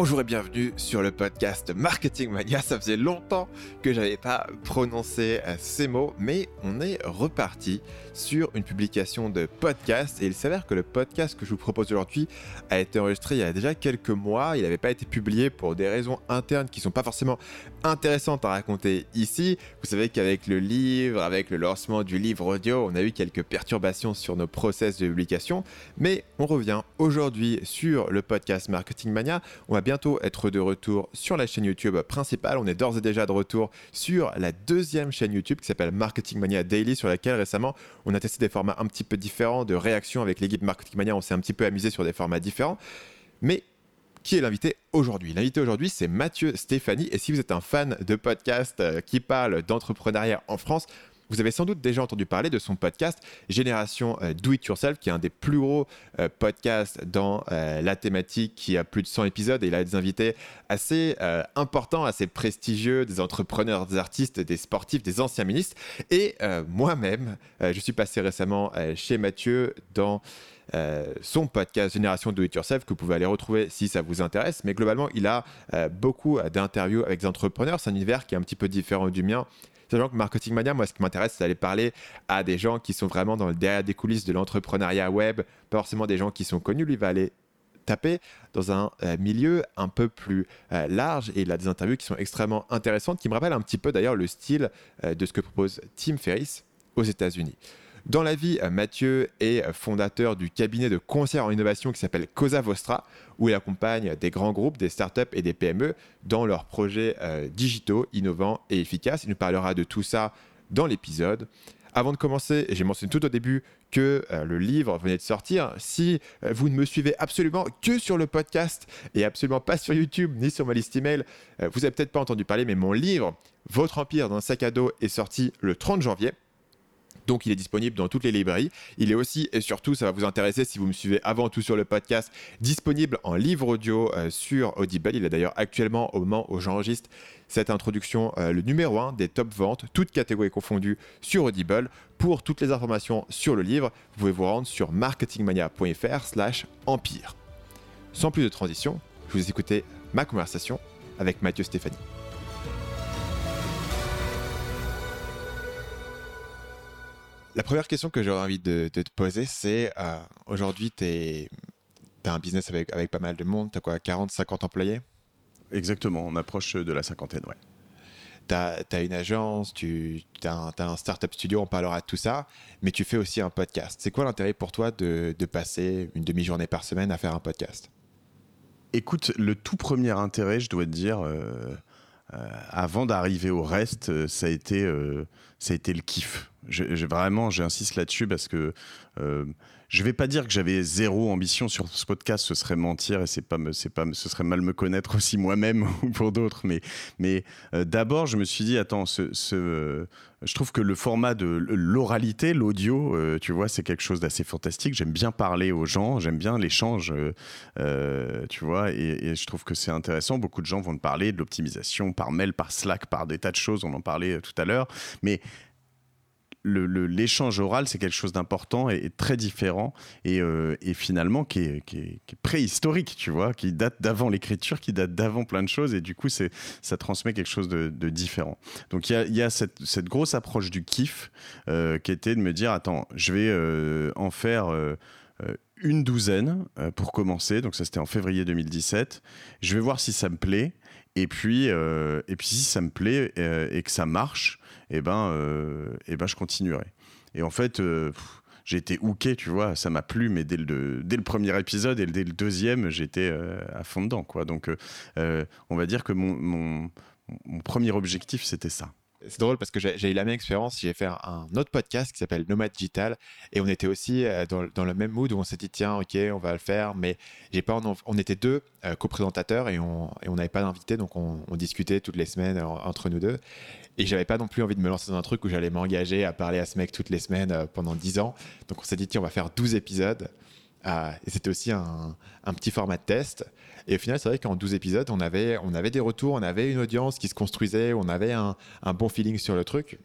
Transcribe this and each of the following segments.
Bonjour et bienvenue sur le podcast Marketing Mania. Ça faisait longtemps que j'avais pas prononcé euh, ces mots, mais on est reparti sur une publication de podcast. Et il s'avère que le podcast que je vous propose aujourd'hui a été enregistré il y a déjà quelques mois. Il n'avait pas été publié pour des raisons internes qui sont pas forcément intéressantes à raconter ici. Vous savez qu'avec le livre, avec le lancement du livre audio, on a eu quelques perturbations sur nos process de publication. Mais on revient aujourd'hui sur le podcast Marketing Mania. Bientôt être de retour sur la chaîne YouTube principale. On est d'ores et déjà de retour sur la deuxième chaîne YouTube qui s'appelle Marketing Mania Daily, sur laquelle récemment on a testé des formats un petit peu différents de réaction avec l'équipe Marketing Mania. On s'est un petit peu amusé sur des formats différents. Mais qui est l'invité aujourd'hui? L'invité aujourd'hui, c'est Mathieu Stéphanie. Et si vous êtes un fan de podcasts euh, qui parlent d'entrepreneuriat en France, vous avez sans doute déjà entendu parler de son podcast Génération euh, Do It Yourself, qui est un des plus gros euh, podcasts dans euh, la thématique, qui a plus de 100 épisodes et il a des invités assez importants, assez prestigieux, des entrepreneurs, des artistes, des sportifs, des anciens ministres. Et moi-même, je suis passé récemment chez Mathieu dans son podcast Génération Do It Yourself que vous pouvez aller retrouver si ça vous intéresse. Mais globalement, il a beaucoup d'interviews avec des entrepreneurs. C'est un univers qui est un petit peu différent du mien. Sachant que Marketing Mania, moi, ce qui m'intéresse, c'est d'aller parler à des gens qui sont vraiment dans le derrière des coulisses de l'entrepreneuriat web, pas forcément des gens qui sont connus. Lui va aller taper dans un euh, milieu un peu plus euh, large et il a des interviews qui sont extrêmement intéressantes, qui me rappellent un petit peu d'ailleurs le style euh, de ce que propose Tim Ferriss aux États-Unis. Dans la vie, euh, Mathieu est euh, fondateur du cabinet de conseil en innovation qui s'appelle Cosa Vostra, où il accompagne des grands groupes, des startups et des PME dans leurs projets euh, digitaux, innovants et efficaces. Il nous parlera de tout ça dans l'épisode. Avant de commencer, j'ai mentionné tout au début que le livre venait de sortir. Si vous ne me suivez absolument que sur le podcast et absolument pas sur YouTube ni sur ma liste email, vous avez peut-être pas entendu parler, mais mon livre, Votre Empire dans un sac à dos, est sorti le 30 janvier. Donc il est disponible dans toutes les librairies. Il est aussi, et surtout, ça va vous intéresser si vous me suivez avant tout sur le podcast, disponible en livre audio euh, sur Audible. Il est d'ailleurs actuellement, au moment où j'enregistre cette introduction, euh, le numéro 1 des top ventes, toutes catégories confondues, sur Audible. Pour toutes les informations sur le livre, vous pouvez vous rendre sur marketingmania.fr slash empire. Sans plus de transition, je vous écouter ma conversation avec Mathieu Stéphanie. La première question que j'aurais envie de, te poser, c'est euh, aujourd'hui, tu as un business avec, avec pas mal de monde, tu as quoi, 40, 50 employés? Exactement, on approche de la cinquantaine, ouais. Tu as, une agence, tu as un, un startup studio, on parlera de tout ça, mais tu fais aussi un podcast. C'est quoi l'intérêt pour toi de, de passer une demi-journée par semaine à faire un podcast? Écoute, le tout premier intérêt, je dois te dire, euh, euh, avant d'arriver au reste, ça a été, ça a été le kiff j'ai vraiment, j'insiste là-dessus parce que euh, je vais pas dire que j'avais zéro ambition sur ce podcast, ce serait mentir et c'est pas, c'est pas, ce serait mal me connaître aussi moi-même ou pour d'autres. Mais, euh, d'abord, je me suis dit, attends, je trouve que le format de l'oralité, l'audio, euh, tu vois, c'est quelque chose d'assez fantastique. J'aime bien parler aux gens, j'aime bien l'échange, euh, tu vois, et, et, je trouve que c'est intéressant. Beaucoup de gens vont te parler de l'optimisation par mail, par Slack, par des tas de choses. On en parlait tout à l'heure, mais l'échange oral, c'est quelque chose d'important et, très différent et, euh, finalement qui est, préhistorique, tu vois, qui date d'avant l'écriture, qui date d'avant plein de choses et du coup, ça transmet quelque chose de, différent. Donc il y a, cette, grosse approche du kiff euh, qui était de me dire, attends, je vais euh, en faire une douzaine pour commencer. Donc ça, c'était en février 2017. Je vais voir si ça me plaît. Et puis, et puis si ça me plaît et que ça marche, et eh ben, euh, eh ben je continuerai. Et en fait, euh, j'ai été hooké, tu vois, ça m'a plu, mais dès le, dès le premier épisode et dès le deuxième, j'étais euh, à fond dedans, quoi. Donc, on va dire que mon, mon, mon premier objectif, c'était ça. C'est drôle parce que j'ai eu la même expérience. J'ai fait un autre podcast qui s'appelle Nomad Digital et on était aussi dans, dans, le même mood où on s'est dit tiens ok on va le faire mais j'ai pas on était deux co-présentateurs et on n'avait pas d'invité donc on, discutait toutes les semaines entre nous deux et j'avais pas non plus envie de me lancer dans un truc où j'allais m'engager à parler à ce mec toutes les semaines euh, pendant 10 ans. Donc on s'est dit, tiens, on va faire 12 épisodes. Euh, et c'était aussi un, petit format de test. Et au final, c'est vrai qu'en 12 épisodes, on avait, on avait des retours, on avait une audience qui se construisait, on avait un, un bon feeling sur le truc.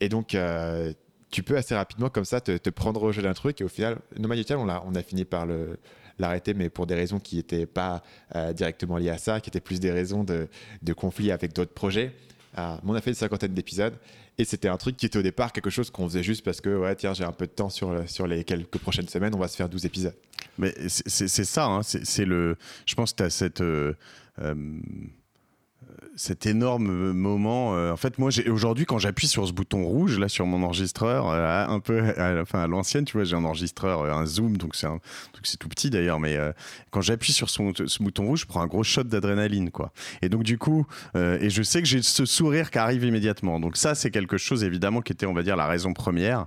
Et donc, euh, tu peux assez rapidement comme ça te, prendre au jeu d'un truc et au final, No Digital, on a, on a fini par le l'arrêter, mais pour des raisons qui n'étaient pas euh, directement liées à ça, qui étaient plus des raisons de, de conflit avec d'autres projets. Euh, on a fait une cinquantaine d'épisodes et c'était un truc qui était au départ quelque chose qu'on faisait juste parce que, ouais, tiens, j'ai un peu de temps sur, sur les quelques prochaines semaines, on va se faire 12 épisodes. Mais c'est ça, hein, c'est le. Je pense que tu as cette. Euh, cet énorme moment. Euh, en fait, moi, aujourd'hui, quand j'appuie sur ce bouton rouge là sur mon enregistreur, euh, un peu, à, enfin à l'ancienne, tu vois, j'ai un enregistreur, euh, un zoom, donc c'est tout petit d'ailleurs, mais quand j'appuie sur ce, bouton rouge, je prends un gros shot d'adrénaline, quoi. Et donc du coup, et je sais que j'ai ce sourire qui arrive immédiatement. Donc ça, c'est quelque chose évidemment qui était, on va dire, la raison première.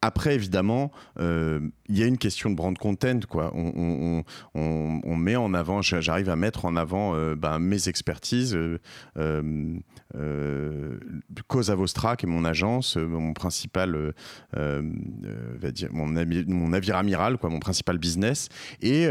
après, évidemment, il y a une question de brand content, quoi. On, on, on met en avant, j'arrive à mettre en avant ben, mes expertises euh, euh, euh, Cosa Vostra, qui est mon agence, mon principal, mon, navire amiral, quoi, mon principal business. Et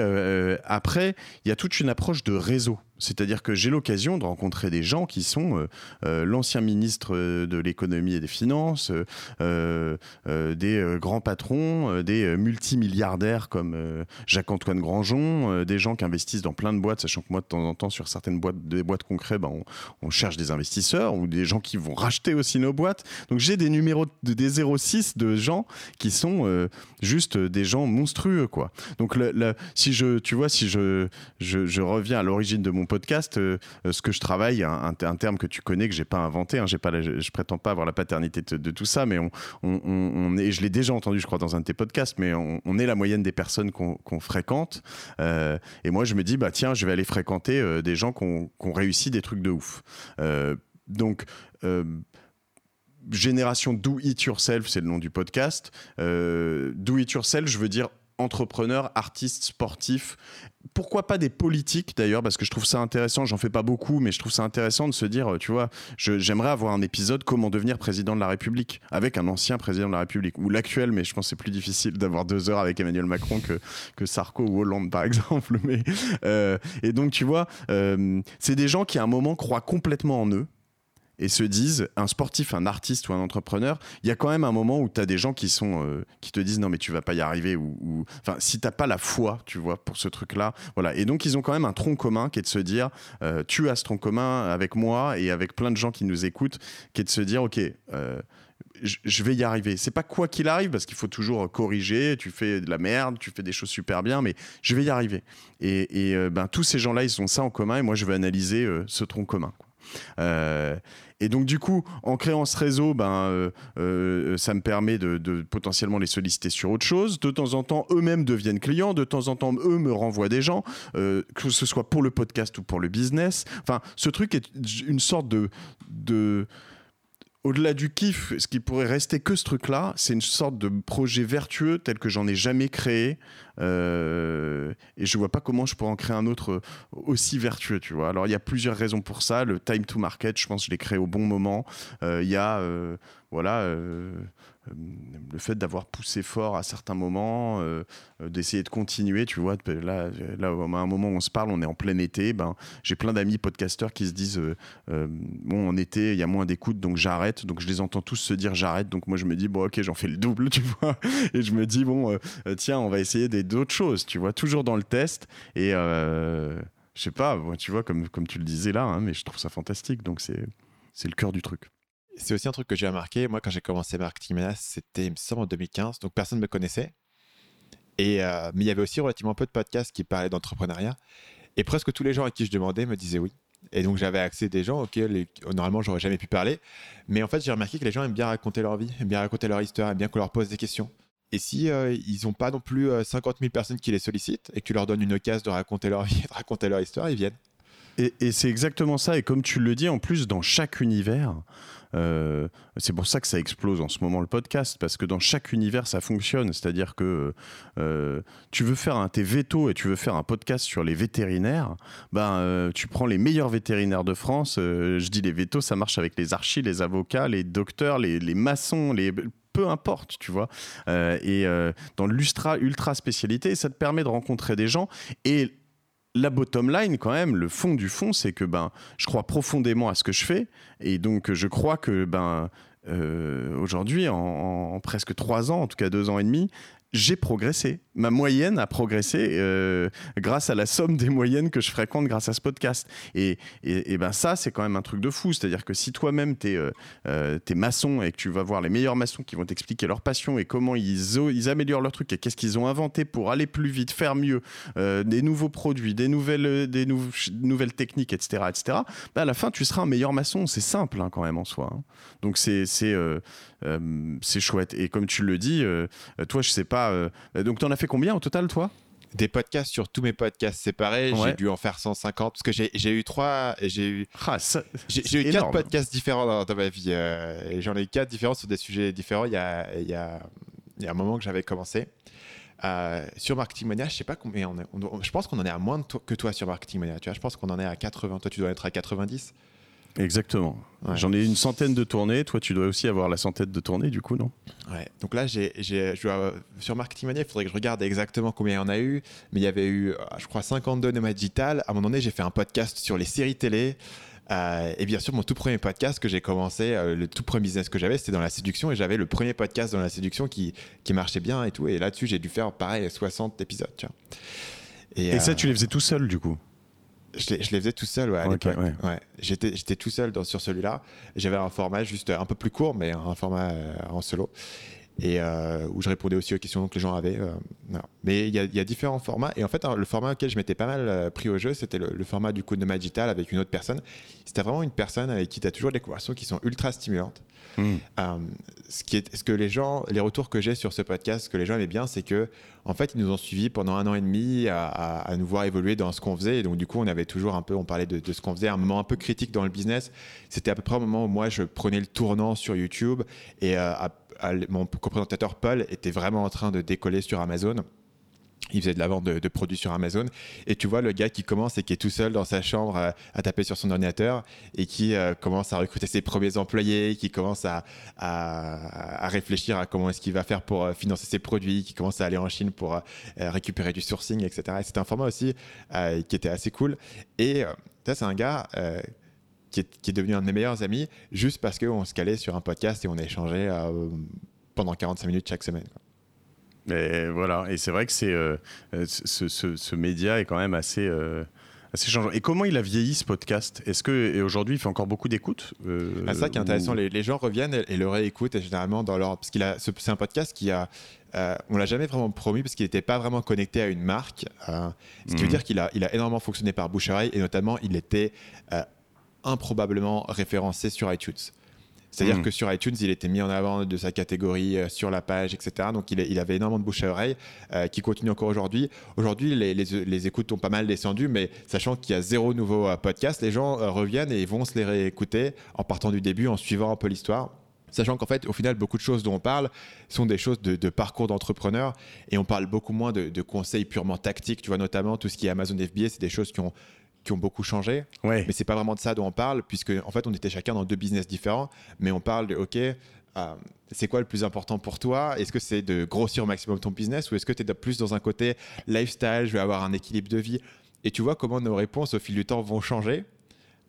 après, il y a toute une approche de réseau. C'est-à-dire que j'ai l'occasion de rencontrer des gens qui sont euh, euh, l'ancien ministre euh, de l'économie et des finances, des grands patrons, des multimilliardaires comme Jacques-Antoine Grangeon, des gens qui investissent dans plein de boîtes, sachant que moi de temps en temps sur certaines boîtes, des boîtes concrètes, ben, on, cherche des investisseurs ou des gens qui vont racheter aussi nos boîtes. Donc j'ai des numéros de, des 06 de gens qui sont juste des gens monstrueux quoi. Donc si je, tu vois, si je, je, je reviens à l'origine de mon podcast, euh, euh, ce que je travaille, un, terme que tu connais, que j'ai pas inventé, hein, j'ai pas je, prétends pas avoir la paternité de, tout ça, mais on, on, est, je l'ai déjà entendu, je crois, dans un de tes podcasts, mais on, est la moyenne des personnes qu'on fréquente. Euh, et moi, je me dis, bah tiens, je vais aller fréquenter des gens qui ont réussi des trucs de ouf. donc, génération Do It Yourself, c'est le nom du podcast. do It Yourself, je veux dire entrepreneurs, artistes, sportifs. Pourquoi pas des politiques d'ailleurs, parce que je trouve ça intéressant, j'en fais pas beaucoup, mais je trouve ça intéressant de se dire, tu vois, j'aimerais avoir un épisode comment devenir président de la République, avec un ancien président de la République, ou l'actuel, mais je pense c'est plus difficile d'avoir deux heures avec Emmanuel Macron que, que Sarko ou Hollande par exemple. Euh, et donc tu vois, euh, c'est des gens qui à un moment croient complètement en eux, et se disent, un sportif, un artiste ou un entrepreneur, il y a quand même un moment où tu as des gens qui, sont, euh, qui te disent non mais tu vas pas y arriver ou, enfin si t'as pas la foi, tu vois, pour ce truc-là, voilà. Et donc ils ont quand même un tronc commun qui est de se dire, euh, tu as ce tronc commun avec moi et avec plein de gens qui nous écoutent, qui est de se dire ok. Euh, je vais y arriver. C'est pas quoi qu'il arrive parce qu'il faut toujours corriger. Tu fais de la merde, tu fais des choses super bien, mais je vais y arriver. Et, ben tous ces gens-là, ils ont ça en commun. Et moi, je vais analyser ce tronc commun. Et donc du coup, en créant ce réseau, ben, euh, euh, ça me permet de, potentiellement les solliciter sur autre chose. De temps en temps, eux-mêmes deviennent clients. De temps en temps, eux me renvoient des gens, que ce soit pour le podcast ou pour le business. Enfin, ce truc est une sorte de, de au-delà du kiff, ce qui pourrait rester que ce truc-là, c'est une sorte de projet vertueux tel que j'en ai jamais créé. Euh, et je vois pas comment je pourrais en créer un autre aussi vertueux, tu vois. Alors il y a plusieurs raisons pour ça. Le time to market, je pense que je l'ai créé au bon moment. Euh, il y a, euh, voilà euh, le fait d'avoir poussé fort à certains moments, euh, euh, d'essayer de continuer, tu vois, là, là, à un moment où on se parle, on est en plein été, ben, j'ai plein d'amis podcasteurs qui se disent, bon, en été, il y a moins d'écoute, donc j'arrête, donc je les entends tous se dire j'arrête, donc moi je me dis, bon, ok, j'en fais le double, tu vois, et je me dis, bon, tiens, on va essayer d'autres choses, tu vois, toujours dans le test, et je sais pas, tu vois, comme, comme tu le disais là, hein, mais je trouve ça fantastique, donc c'est le cœur du truc. C'est aussi un truc que j'ai remarqué. Moi, quand j'ai commencé Marketing Menace, c'était, il me semble, en 2015. Donc, personne ne me connaissait. Et, euh, mais il y avait aussi relativement peu de podcasts qui parlaient d'entrepreneuriat. Et presque tous les gens à qui je demandais me disaient oui. Et donc, j'avais accès à des gens auxquels, normalement, j'aurais jamais pu parler. Mais en fait, j'ai remarqué que les gens aiment bien raconter leur vie, aiment bien raconter leur histoire, aiment bien qu'on leur pose des questions. Et si euh, ils n'ont pas non plus 50 euh, 000 personnes qui les sollicitent et que tu leur donnes une occasion de raconter leur raconter leur histoire, ils viennent. Et c'est exactement ça. Et comme tu le dis, en plus, dans chaque univers, euh, c'est pour ça que ça explose en ce moment le podcast, parce que dans chaque univers, ça fonctionne. C'est-à-dire que euh, tu veux faire un tes veto et tu veux faire un podcast sur les vétérinaires, ben, euh, tu prends les meilleurs vétérinaires de France. je dis les vétos, ça marche avec les archis, les avocats, les docteurs, les, maçons, les peu importe, tu vois. et dans l'ultra ultra spécialité, ça te permet de rencontrer des gens et la bottom line, quand même, le fond du fond, c'est que ben, je crois profondément à ce que je fais. Et donc, je crois que ben, aujourd'hui, en, presque trois ans, en tout cas deux ans et demi, j'ai progressé. Ma moyenne a progressé euh, grâce à la somme des moyennes que je fréquente grâce à ce podcast. Et, et, ben ça, c'est quand même un truc de fou. C'est-à-dire que si toi-même, tu es, euh, euh, maçon et que tu vas voir les meilleurs maçons qui vont t'expliquer leur passion et comment ils, ils améliorent leur truc et qu'est-ce qu'ils ont inventé pour aller plus vite, faire mieux, des nouveaux produits, des nouvelles, des nouvelles techniques, etc., etc., ben à la fin, tu seras un meilleur maçon. C'est simple hein, quand même en soi. Hein. Donc c'est chouette. Et comme tu le dis, toi, je sais pas donc, tu en as fait combien au total, toi? Des podcasts sur tous mes podcasts séparés. J'ai dû en faire 150 parce que j'ai eu trois. J'ai eu, ah, j'ai eu quatre podcasts différents dans, ma vie. Euh, j'en ai eu quatre différents sur des sujets différents. Il y a, il y a, il y a un moment que j'avais commencé. Euh, sur Marketing Mania, je sais pas combien on est. je pense qu'on en est à moins que toi sur Marketing Mania. Tu vois, je pense qu'on en est à 80. Toi, tu dois être à 90. Exactement. J'en ai une centaine de tournées. Toi, tu dois aussi avoir la centaine de tournées, du coup, non? Ouais. Donc là, j'ai, sur Marketing Mania, il faudrait que je regarde exactement combien il y en a eu. Mais il y avait eu, euh, je crois, 52 nomades digital. À un moment donné, j'ai fait un podcast sur les séries télé. Euh, et bien sûr, mon tout premier podcast que j'ai commencé, euh, le tout premier business que j'avais, c'était dans la séduction. Et j'avais le premier podcast dans la séduction qui, qui marchait bien et tout. Et là-dessus, j'ai dû faire pareil, 60 épisodes. Et, et ça, tu les faisais tout seul, du coup? Je les, faisais tout seul ouais, à l'époque. Ouais. J'étais, j'étais tout seul dans, sur celui-là. J'avais un format juste un peu plus court, mais un format euh, en solo. Et euh, où je répondais aussi aux questions que les gens avaient. Euh, mais il y, y, a différents formats. Et en fait, le format auquel je m'étais pas mal pris au jeu, c'était le, format du coup de Magital avec une autre personne. C'était vraiment une personne avec qui tu as toujours des conversations qui sont ultra stimulantes. Hmm. Euh, ce, qui est, ce que les gens, les retours que j'ai sur ce podcast, ce que les gens aimaient bien, c'est que en fait, ils nous ont suivis pendant un an et demi à, nous voir évoluer dans ce qu'on faisait. Et donc, du coup, on avait toujours un peu, on parlait de, ce qu'on faisait, un moment un peu critique dans le business. C'était à peu près au moment où moi, je prenais le tournant sur YouTube et euh, mon coprésentateur Paul était vraiment en train de décoller sur Amazon il faisait de la vente de, produits sur Amazon. Et tu vois le gars qui commence et qui est tout seul dans sa chambre à, taper sur son ordinateur et qui euh, commence à recruter ses premiers employés, qui commence à, réfléchir à comment est-ce qu'il va faire pour euh, financer ses produits, qui commence à aller en Chine pour euh, récupérer du sourcing, etc. Et c'était un format aussi qui était assez cool. Et ça, c'est un gars qui est, qui, est, devenu un de mes meilleurs amis juste parce qu'on se calait sur un podcast et on a échangé pendant 45 minutes chaque semaine. Et voilà, et c'est vrai que c'est euh, euh, ce, ce, média est quand même assez, euh, assez changeant. Et comment il a vieilli ce podcast? Est-ce que aujourd'hui il fait encore beaucoup d'écoute ah, Ça qui est intéressant, les, les, gens reviennent et, le réécoutent et généralement dans leur parce qu'il a c'est un podcast qui a on l'a jamais vraiment promis parce qu'il n'était pas vraiment connecté à une marque, ce qui veut mhm. dire qu'il a, il a énormément fonctionné par bouche et notamment il était improbablement référencé sur iTunes. C'est-à-dire hmm. que sur iTunes, il était mis en avant de sa catégorie euh, sur la page, etc. Donc il, il, avait énormément de bouche à oreille euh, qui continue encore aujourd'hui. Aujourd'hui, les, les, écoutes ont pas mal descendu, mais sachant qu'il y a zéro nouveau euh, podcast, les gens reviennent et vont se les réécouter en partant du début, en suivant un peu l'histoire sachant qu'en fait, au final, beaucoup de choses dont on parle sont des choses de, parcours d'entrepreneur et on parle beaucoup moins de, de, conseils purement tactiques. Tu vois, notamment tout ce qui est Amazon FBA, c'est des choses qui ont qui ont beaucoup changé. Ouais. Mais c'est pas vraiment de ça dont on parle, puisque en fait, on était chacun dans deux business différents, mais on parle de OK. Euh, c'est quoi le plus important pour toi? Est-ce que c'est de grossir au maximum ton business ou est-ce que tu es plus dans un côté lifestyle, je vais avoir un équilibre de vie? Et tu vois comment nos réponses au fil du temps vont changer,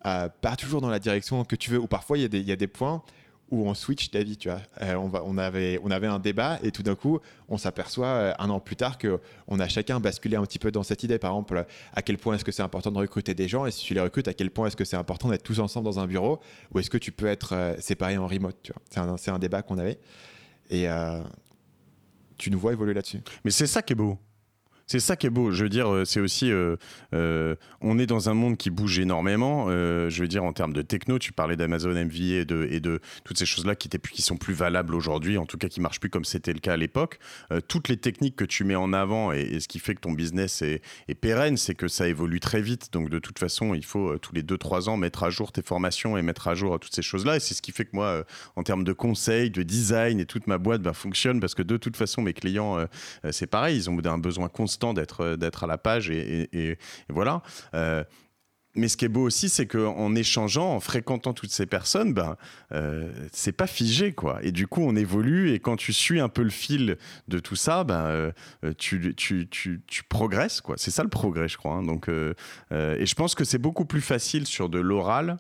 euh, pas toujours dans la direction que tu veux, ou parfois il y, y, a des points où on switch d'avis, tu vois. Euh, on, va, on, avait, on avait un débat et tout d'un coup, on s'aperçoit euh, un an plus tard qu'on a chacun basculé un petit peu dans cette idée. Par exemple, à quel point est-ce que c'est important de recruter des gens et si tu les recrutes, à quel point est-ce que c'est important d'être tous ensemble dans un bureau ou est-ce que tu peux être euh, séparé en remote, tu vois. C'est un, c'est un débat qu'on avait et tu nous vois évoluer là-dessus. Mais c'est ça qui est beau. C'est ça qui est beau. Je veux dire, euh, c'est aussi, euh, euh, on est dans un monde qui bouge énormément. je veux dire, en termes de techno, tu parlais d'Amazon MV et de, et de toutes ces choses-là qui, qui sont plus valables aujourd'hui, en tout cas qui marchent plus comme c'était le cas à l'époque. toutes les techniques que tu mets en avant et, ce qui fait que ton business est, pérenne, c'est que ça évolue très vite. Donc de toute façon, il faut tous les 2-3 ans mettre à jour tes formations et mettre à jour toutes ces choses-là. Et c'est ce qui fait que moi, en termes de conseils, de design et toute ma boîte bah, fonctionne parce que de toute façon, mes clients, c'est pareil, ils ont un besoin constant d'être euh, d'être à la page et, voilà. Euh, mais ce qui est beau aussi, c'est qu'en échangeant, en fréquentant toutes ces personnes, ben, euh, c'est pas figé, quoi. Et du coup, on évolue. Et quand tu suis un peu le fil de tout ça, ben, tu, tu, tu, tu, progresses, quoi. C'est ça le progrès, je crois. Hein. Donc, et je pense que c'est beaucoup plus facile sur de l'oral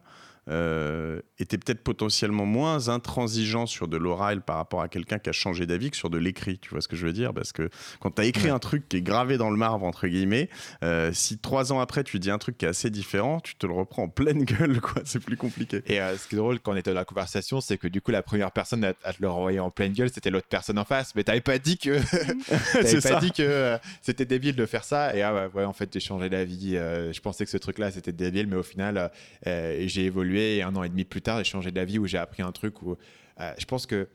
euh, était peut-être potentiellement moins intransigeant sur de l'oral par rapport à quelqu'un qui a changé d'avis que sur de l'écrit. Tu vois ce que je veux dire? Parce que quand tu as écrit un truc qui est gravé dans le marbre, entre guillemets, euh, si trois ans après tu dis un truc qui est assez différent, tu te le reprends en pleine gueule, quoi. C'est plus compliqué. Et euh, ce qui est drôle quand on était dans la conversation, c'est que du coup, la première personne à, te le renvoyer en pleine gueule, c'était l'autre personne en face. Mais t'avais pas dit que, t'avais pas dit que c'était débile de faire ça. Et ah, ouais, en fait, j'ai changé d'avis. je pensais que ce truc-là, c'était débile, mais au final, j'ai évolué et un an et demi plus tard, j'ai changé d'avis où j'ai appris un truc où euh, je pense que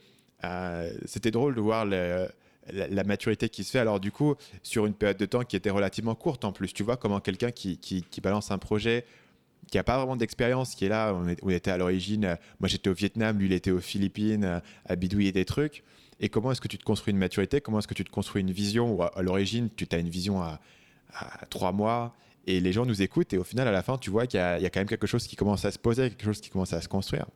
euh, c'était drôle de voir la, maturité qui se fait. Alors du coup, sur une période de temps qui était relativement courte en plus, tu vois comment quelqu'un qui, balance un projet qui n'a pas vraiment d'expérience, qui est là, on, était à l'origine, euh, moi j'étais au Vietnam, lui il était aux Philippines, à bidouiller des trucs. Et comment est-ce que tu te construis une maturité? Comment est-ce que tu te construis une vision? Ou à, l'origine, tu as une vision à trois mois et les gens nous écoutent et au final à la fin tu vois qu'il y, a quand même quelque chose qui commence à se poser quelque chose qui commence à se construire.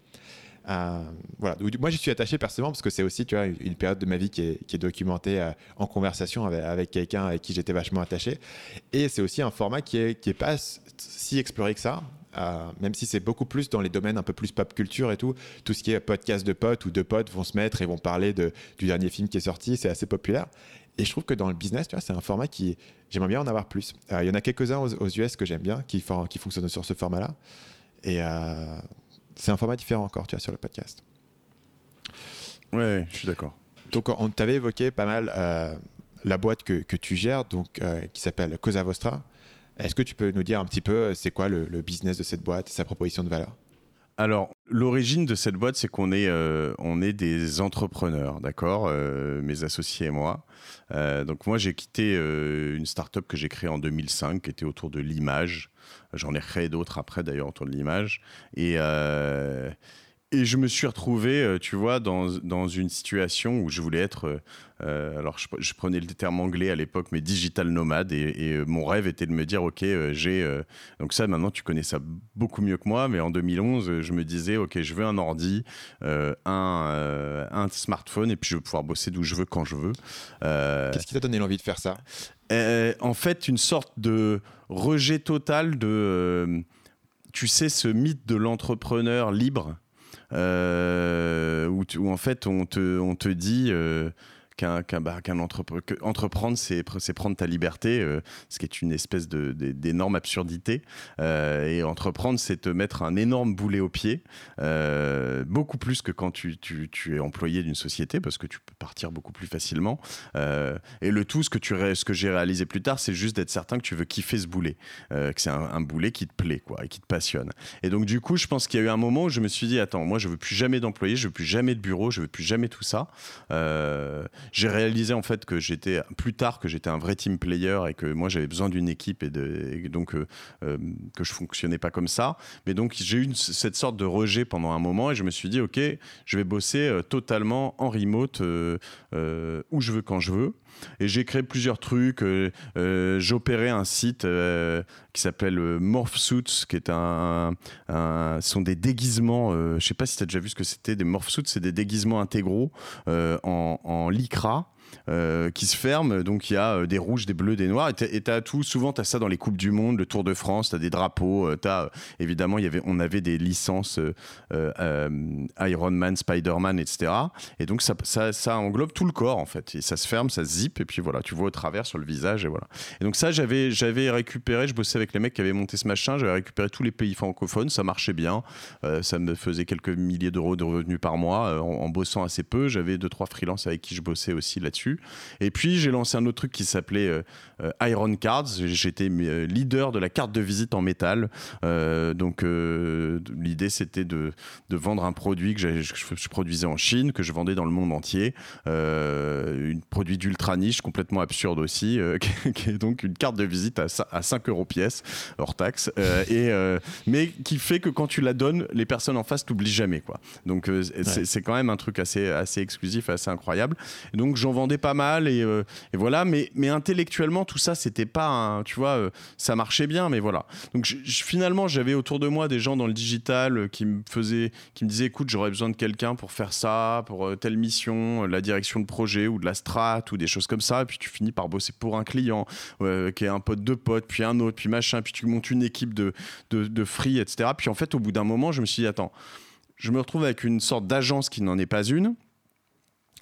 Euh, voilà. Moi j'y suis attaché personnellement parce que c'est aussi tu vois une période de ma vie qui est, documentée euh, en conversation avec, quelqu'un avec qui j'étais vachement attaché. Et c'est aussi un format qui est, qui est pas si exploré que ça euh, même si c'est beaucoup plus dans les domaines un peu plus pop culture et tout, tout ce qui est podcast de potes où deux potes vont se mettre et vont parler de, du dernier film qui est sorti, c'est assez populaire. Et je trouve que dans le business, tu vois, c'est un format qui, j'aimerais bien en avoir plus. Euh, il y en a quelques-uns aux, US que j'aime bien, qui, qui fonctionnent sur ce format-là. Et euh, c'est un format différent encore, tu vois, sur le podcast. Ouais, je suis d'accord. Donc, on t'avait évoqué pas mal euh, la boîte que, que, tu gères, donc, qui s'appelle Cosa Vostra. Est-ce que tu peux nous dire un petit peu c'est quoi le, le business de cette boîte, sa proposition de valeur? Alors, l'origine de cette boîte, c'est qu'on est, on est des entrepreneurs, d'accord Mes associés et moi. Euh, donc moi, j'ai quitté euh, une start-up que j'ai créée en 2005, qui était autour de l'image. J'en ai créé d'autres après, d'ailleurs, autour de l'image. Euh, et je me suis retrouvé, tu vois, dans, dans, une situation où je voulais être euh, alors, je, prenais le terme anglais à l'époque, mais digital nomade. Et, euh, mon rêve était de me dire, OK, euh, j'ai. donc, ça, maintenant, tu connais ça beaucoup mieux que moi. Mais en 2011, je me disais, OK, je veux un ordi, un, un smartphone, et puis je veux pouvoir bosser d'où je veux, quand je veux. Qu'est-ce qui t'a donné l'envie de faire ça? En fait, une sorte de rejet total de. tu sais, ce mythe de l'entrepreneur libre? Où, où, en fait on te, on te dit qu'un bah, entreprendre, c'est prendre ta liberté, euh, ce qui est une espèce d'énorme absurdité. Euh, et entreprendre, c'est te mettre un énorme boulet au pied, euh, beaucoup plus que quand tu, es employé d'une société, parce que tu peux partir beaucoup plus facilement. et le tout, ce que, que j'ai réalisé plus tard, c'est juste d'être certain que tu veux kiffer ce boulet, que c'est un, boulet qui te plaît, quoi, et qui te passionne. Et donc, du coup, je pense qu'il y a eu un moment où je me suis dit, attends, moi, je veux plus jamais d'employés, je veux plus jamais de bureau, je veux plus jamais tout ça j'ai réalisé en fait que j'étais plus tard que j'étais un vrai team player et que moi j'avais besoin d'une équipe et, donc euh, euh, que je fonctionnais pas comme ça. Mais donc j'ai eu cette sorte de rejet pendant un moment et je me suis dit ok, je vais bosser euh, totalement en remote où je veux quand je veux. Et j'ai créé plusieurs trucs. J'opérais un site qui s'appelle Morphsuits, qui est un, un, sont des déguisements. je sais pas si tu as déjà vu ce que c'était des Morphsuits, c'est des déguisements intégraux en lycra euh, qui se ferme. Donc il y a euh, des rouges, des bleus, des noirs. Et tu as tout. Souvent, tu as ça dans les Coupes du Monde, le Tour de France, tu as des drapeaux. Euh, as, évidemment, y avait, on avait des licences Iron Man, Spider-Man, etc. Et donc ça, englobe tout le corps, en fait. Et ça se ferme, ça se zip. Et puis voilà, tu vois au travers sur le visage. Et voilà. Et donc ça, j'avais récupéré, je bossais avec les mecs qui avaient monté ce machin. J'avais récupéré tous les pays francophones. Ça marchait bien. ça me faisait quelques milliers d'euros de revenus par mois en, en bossant assez peu. J'avais deux, trois freelances avec qui je bossais aussi là-dessus. Et puis j'ai lancé un autre truc qui s'appelait euh, euh, Iron Cards. J'étais euh, leader de la carte de visite en métal. donc l'idée c'était de, de, vendre un produit que je, produisais en Chine, que je vendais dans le monde entier. un produit d'ultra niche, complètement absurde aussi, qui est donc une carte de visite à, à 5 euros pièce, hors taxe. et, mais qui fait que quand tu la donnes, les personnes en face t'oublient jamais. Quoi. Donc c'est quand même un truc assez, assez exclusif, assez incroyable. donc j'en vendais pas mal et, et voilà. Mais, intellectuellement, tout ça, c'était pas, un, tu vois, ça marchait bien, mais voilà. Donc finalement, j'avais autour de moi des gens dans le digital qui me faisaient, qui me disaient, écoute, j'aurais besoin de quelqu'un pour faire ça, pour telle mission, la direction de projet ou de la strat ou des choses comme ça. Puis tu finis par bosser pour un client qui est un pote de pote, puis un autre, puis machin, puis tu montes une équipe de, de, de free, etc. Puis en fait, au bout d'un moment, je me suis dit, attends, je me retrouve avec une sorte d'agence qui n'en est pas une.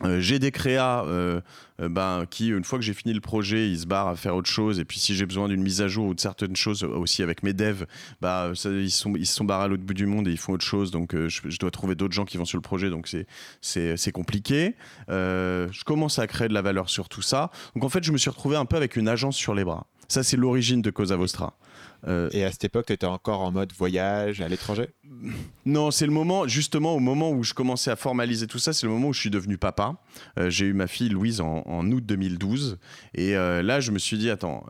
Euh, j'ai des créas euh, euh, ben, qui, une fois que j'ai fini le projet, ils se barrent à faire autre chose. Et puis, si j'ai besoin d'une mise à jour ou de certaines choses aussi avec mes devs, bah, ils, sont, ils se sont barrés à l'autre bout du monde et ils font autre chose. Donc, je, dois trouver d'autres gens qui vont sur le projet. Donc, c'est compliqué. je commence à créer de la valeur sur tout ça. Donc, en fait, je me suis retrouvé un peu avec une agence sur les bras. Ça, c'est l'origine de Cosa Vostra. Euh, et à cette époque, tu étais encore en mode voyage à l'étranger? Non, c'est le moment, justement, au moment où je commençais à formaliser tout ça, c'est le moment où je suis devenu papa. Euh, j'ai eu ma fille Louise en, août 2012. Et euh, là, je me suis dit, attends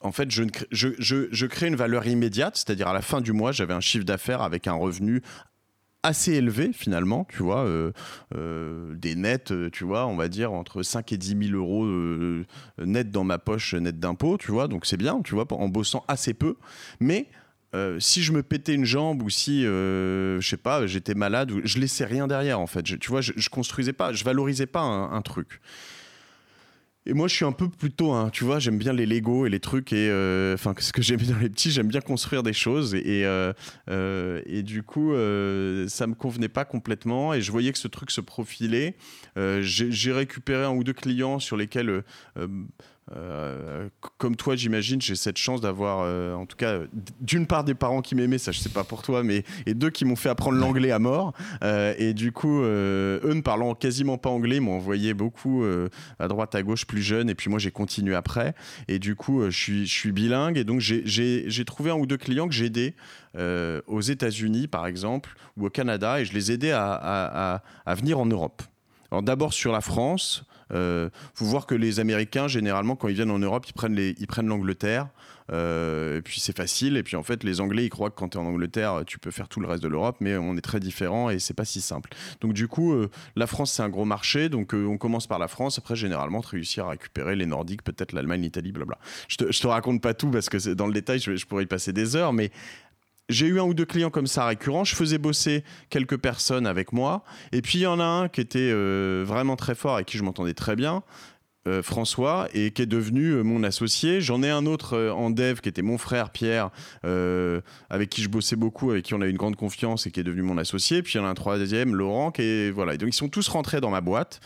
en fait, je, je, je, crée une valeur immédiate, c'est-à-dire à la fin du mois, j'avais un chiffre d'affaires avec un revenu assez élevé finalement, tu vois, euh, euh, des nets, euh, tu vois, on va dire entre 5 et 10 000 euros net dans ma poche, net d'impôts, tu vois, donc c'est bien, tu vois, en bossant assez peu, mais si je me pétais une jambe ou si, je sais pas, j'étais malade, je laissais rien derrière en fait, tu vois, je, je, construisais pas, je valorisais pas un truc. Et moi, je suis un peu plutôt, tu vois, j'aime bien les Lego et les trucs. Et euh, enfin, ce que j'aime dans les petits, j'aime bien construire des choses. Et, euh, euh, et du coup, ça me convenait pas complètement. Et je voyais que ce truc se profilait. J'ai récupéré un ou deux clients sur lesquels euh, comme toi, j'imagine, j'ai cette chance d'avoir, euh, en tout cas, d'une part des parents qui m'aimaient, ça je sais pas pour toi, mais et deux qui m'ont fait apprendre l'anglais à mort. Euh, et du coup, eux ne parlant quasiment pas anglais, m'ont envoyé beaucoup à droite, à gauche, plus jeune. Et puis moi, j'ai continué après. Et du coup, je suis, bilingue. Et donc, j'ai trouvé un ou deux clients que j'ai aidés aux États-Unis, par exemple, ou au Canada, et je les aidais à, à venir en Europe. Alors d'abord sur la France, il euh, faut voir que les Américains, généralement, quand ils viennent en Europe, ils prennent, les, ils prennent l'Angleterre. Euh, et puis c'est facile. Et puis en fait, les Anglais, ils croient que quand tu es en Angleterre, tu peux faire tout le reste de l'Europe, mais on est très différents et c'est pas si simple. Donc du coup, euh, la France, c'est un gros marché. Donc on commence par la France. Après, généralement, réussir à récupérer les Nordiques, peut-être l'Allemagne, l'Italie, blabla. Je te, je te raconte pas tout parce que dans le détail, je, je pourrais y passer des heures, mais j'ai eu un ou deux clients comme ça récurrents. Je faisais bosser quelques personnes avec moi. Et puis il y en a un qui était euh, vraiment très fort, avec qui je m'entendais très bien. Euh, François et qui est devenu euh, mon associé. J'en ai un autre en dev qui était mon frère Pierre, avec qui je bossais beaucoup, avec qui on a eu une grande confiance et qui est devenu mon associé. Puis il y en a un troisième, Laurent, qui est voilà. donc ils sont tous rentrés dans ma boîte,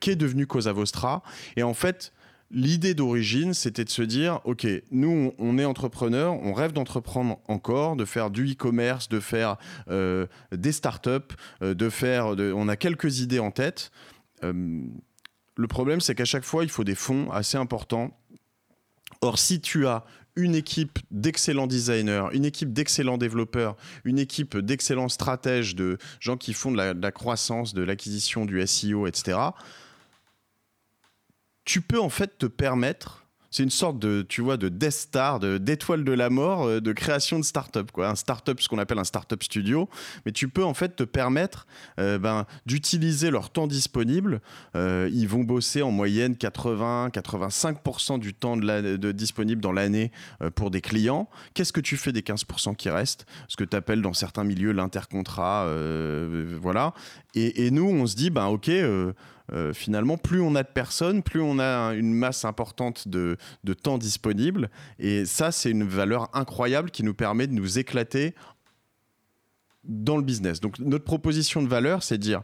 qui est devenu Cosa Vostra. Et en fait, L'idée d'origine, c'était de se dire, OK, nous, on est entrepreneurs, on rêve d'entreprendre encore, de faire du e-commerce, de faire euh, des startups, euh, de faire... on a quelques idées en tête. Euh, le problème, c'est qu'à chaque fois, il faut des fonds assez importants. Or, si tu as une équipe d'excellents designers, une équipe d'excellents développeurs, une équipe d'excellents stratèges, de gens qui font de la, de la croissance, de l'acquisition, du SEO, etc., tu peux en fait te permettre c'est une sorte de, tu vois, de Death Star, d'étoile de, la mort, euh, de création de start-up, quoi. Un ce qu'on appelle un start-up studio. Mais tu peux en fait te permettre euh, ben, d'utiliser leur temps disponible. Euh, ils vont bosser en moyenne 80-85% du temps de, de disponible dans l'année pour des clients. Qu'est-ce que tu fais des 15% qui restent? Ce que tu appelles dans certains milieux l'intercontrat. voilà. Et, et, nous, on se dit, ben ok euh, finalement, plus on a de personnes, plus on a une masse importante de, temps disponible. Et ça, c'est une valeur incroyable qui nous permet de nous éclater dans le business. Donc, notre proposition de valeur, c'est de dire,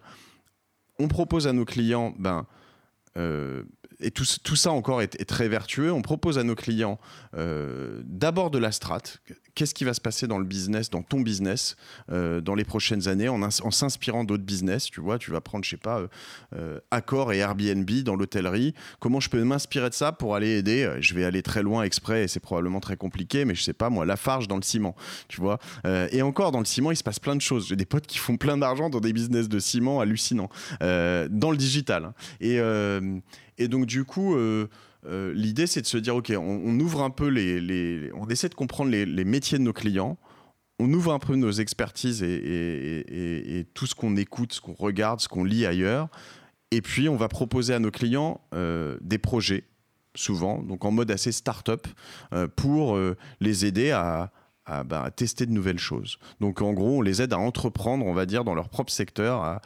on propose à nos clients, ben, euh, et tout, ça encore est, très vertueux. On propose à nos clients euh, d'abord de la strat. Qu'est-ce qui va se passer dans le business, dans ton business, euh, dans les prochaines années, en, s'inspirant d'autres business. Tu vois, tu vas prendre, je sais pas, euh, Accor et Airbnb dans l'hôtellerie. Comment je peux m'inspirer de ça pour aller aider Je vais aller très loin exprès et c'est probablement très compliqué, mais je sais pas, moi, Lafarge dans le ciment. Tu vois Et encore, dans le ciment, il se passe plein de choses. J'ai des potes qui font plein d'argent dans des business de ciment hallucinants, dans le digital. Hein. Et donc, du coup, euh, euh, l'idée, c'est de se dire, OK, on, ouvre un peu les, On essaie de comprendre les, métiers de nos clients. On ouvre un peu nos expertises et, tout ce qu'on écoute, ce qu'on regarde, ce qu'on lit ailleurs. Et puis, on va proposer à nos clients des projets, souvent, donc en mode assez start-up, pour les aider à, bah, à, tester de nouvelles choses. Donc en gros, on les aide à entreprendre, on va dire, dans leur propre secteur.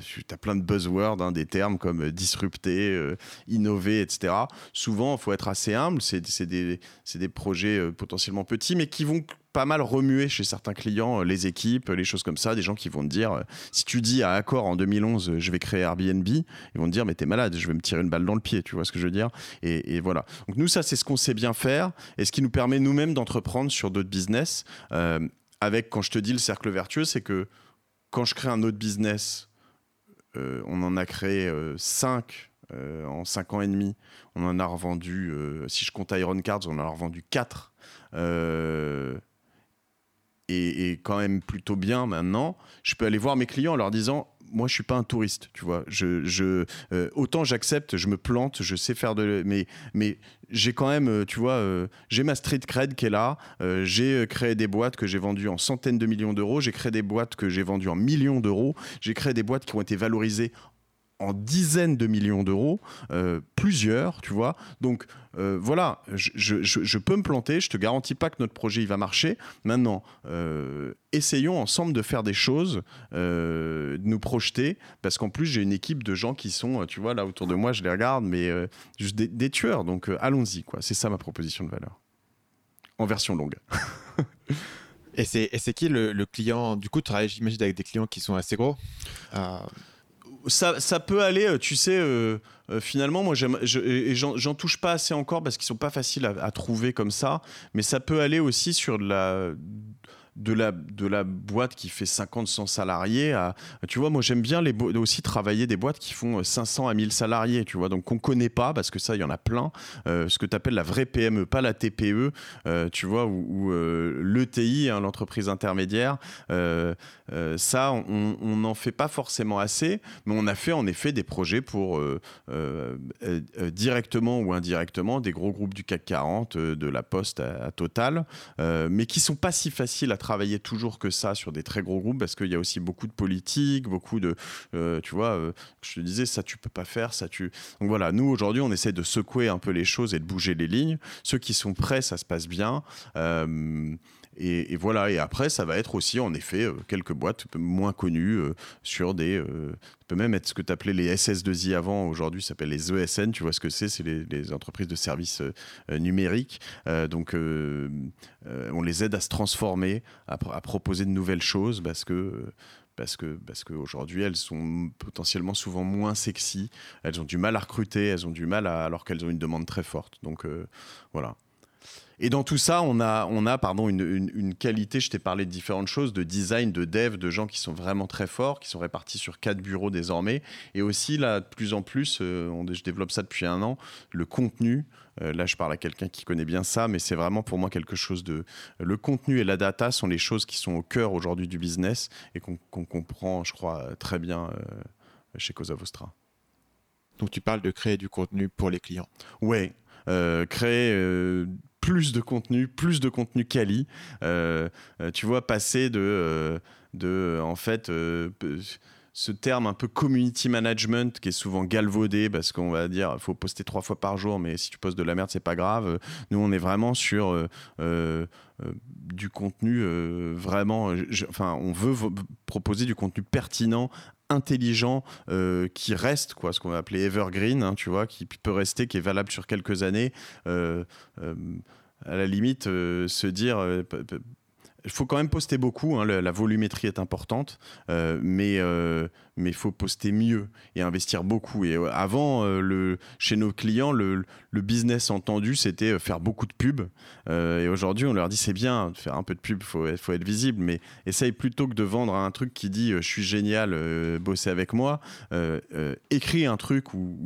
tu as plein de buzzwords, hein, des termes comme disrupter, euh, innover, etc. Souvent, il faut être assez humble. C'est des, des, projets euh, potentiellement petits, mais qui vont pas mal remué chez certains clients, euh, les équipes, les choses comme ça, des gens qui vont te dire, euh, si tu dis à Accor en 2011, euh, je vais créer Airbnb, ils vont te dire, mais t'es malade, je vais me tirer une balle dans le pied, tu vois ce que je veux dire? Et, voilà. Donc nous, ça, c'est ce qu'on sait bien faire et ce qui nous permet nous-mêmes d'entreprendre sur d'autres business. avec, quand je te dis le cercle vertueux, c'est que quand je crée un autre business, on en a créé 5 en 5 ans et demi. On en a revendu, si je compte Iron Cards, on en a revendu 4 et, quand même plutôt bien maintenant, je peux aller voir mes clients en leur disant moi je suis pas un touriste tu vois. Je, euh, autant j'accepte je me plante je sais faire de mais mais j'ai quand même euh, tu vois euh, j'ai ma street cred qui est là j'ai créé des boîtes que j'ai vendues en centaines de millions d'euros j'ai créé des boîtes que j'ai vendues en millions d'euros j'ai créé des boîtes qui ont été valorisées en dizaines de millions d'euros, euh, plusieurs, tu vois. Donc euh, voilà, je, peux me planter, je te garantis pas que notre projet il va marcher. Maintenant, euh, essayons ensemble de faire des choses, de nous projeter, parce qu'en plus j'ai une équipe de gens qui sont, tu vois, là autour de moi, je les regarde, mais juste des, tueurs. Donc allons-y, quoi. C'est ça ma proposition de valeur, en version longue. Et c'est qui le, le, client? Du coup, tu travailles, j'imagine, avec des clients qui sont assez gros? Ça, peut aller, euh, tu sais, euh, euh, finalement, moi, j'en touche pas assez encore parce qu'ils sont pas faciles à, à, trouver comme ça, mais ça peut aller aussi sur de la de la, de la boîte qui fait 50, 100 salariés à, tu vois, moi j'aime bien les aussi travailler des boîtes qui font 500 à 1000 salariés, tu vois, donc qu'on connaît pas parce que ça, il y en a plein, euh, ce que tu appelles la vraie PME, pas la TPE, euh, tu vois, ou, euh, l'ETI, hein, l'entreprise intermédiaire, ça, on n'en fait pas forcément assez, mais on a fait en effet des projets pour directement ou indirectement des gros groupes du CAC 40, de la Poste à, à Total, mais qui sont pas si faciles à travailler toujours que ça sur des très gros groupes parce qu'il y a aussi beaucoup de politique, beaucoup de, euh, tu vois, euh, je te disais ça tu peux pas faire, ça tu. Donc voilà, nous aujourd'hui on essaie de secouer un peu les choses et de bouger les lignes. Ceux qui sont prêts, ça se passe bien. Euh, et, voilà, et après, ça va être aussi, en effet, euh, quelques boîtes moins connues euh, sur des. Euh, ça peut même être ce que tu appelais les SS2I avant, aujourd'hui, ça s'appelle les ESN, tu vois ce que c'est? C'est les, entreprises de services numériques. donc, on les aide à se transformer, à, proposer de nouvelles choses parce que parce que parce qu'aujourd'hui elles sont potentiellement souvent moins sexy, elles ont du mal à recruter, elles ont du mal à, alors qu'elles ont une demande très forte. Donc voilà. Et dans tout ça, on a, on a pardon, une, qualité, je t'ai parlé de différentes choses, de design, de dev, de gens qui sont vraiment très forts, qui sont répartis sur quatre bureaux désormais. Et aussi, là, de plus en plus, euh, on, je développe ça depuis un an, le contenu. Euh, là, je parle à quelqu'un qui connaît bien ça, mais c'est vraiment pour moi quelque chose de... Le contenu et la data sont les choses qui sont au cœur aujourd'hui du business et qu'on comprend, je crois, très bien euh, chez Cosa Vostra. Donc tu parles de créer du contenu pour les clients. Ouais, créer plus de contenu, plus de contenu quali. Euh, euh, tu vois, passer de, euh, de en fait, ce terme un peu community management qui est souvent galvaudé parce qu'on va dire faut poster trois fois par jour, mais si tu postes de la merde, c'est pas grave. Nous, on est vraiment sur du contenu vraiment. enfin, on veut proposer du contenu pertinent, intelligent euh, qui reste, quoi, ce qu'on va appeler evergreen, hein, tu vois, qui peut rester, qui est valable sur quelques années. Euh, euh, à la limite, se dire il faut quand même poster beaucoup, hein, la, volumétrie est importante, mais mais il faut poster mieux et investir beaucoup. Et euh, avant, le, chez nos clients, le, business entendu, c'était faire beaucoup de pubs. et aujourd'hui, on leur dit c'est bien de faire un peu de pub, il faut, être visible, mais essaye plutôt que de vendre un truc qui dit je suis génial, bossez avec moi, écris un truc ou,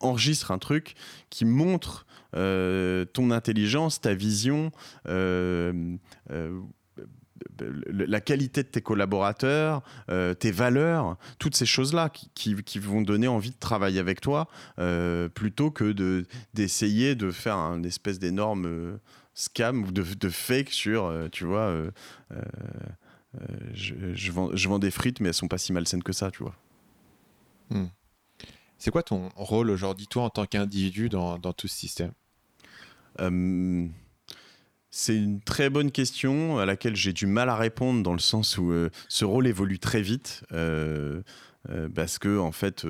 enregistre un truc qui montre ton intelligence, ta vision la qualité de tes collaborateurs, euh, tes valeurs, toutes ces choses-là qui, vont donner envie de travailler avec toi, euh, plutôt que d'essayer de, faire un espèce d'énorme euh, scam ou de, fake sur, tu vois, je, vends, je, vends, des frites, mais elles sont pas si malsaines que ça, tu vois. Hmm. C'est quoi ton rôle aujourd'hui, toi, en tant qu'individu dans, dans, tout ce système? C'est une très bonne question à laquelle j'ai du mal à répondre dans le sens où ce rôle évolue très vite. parce que, en fait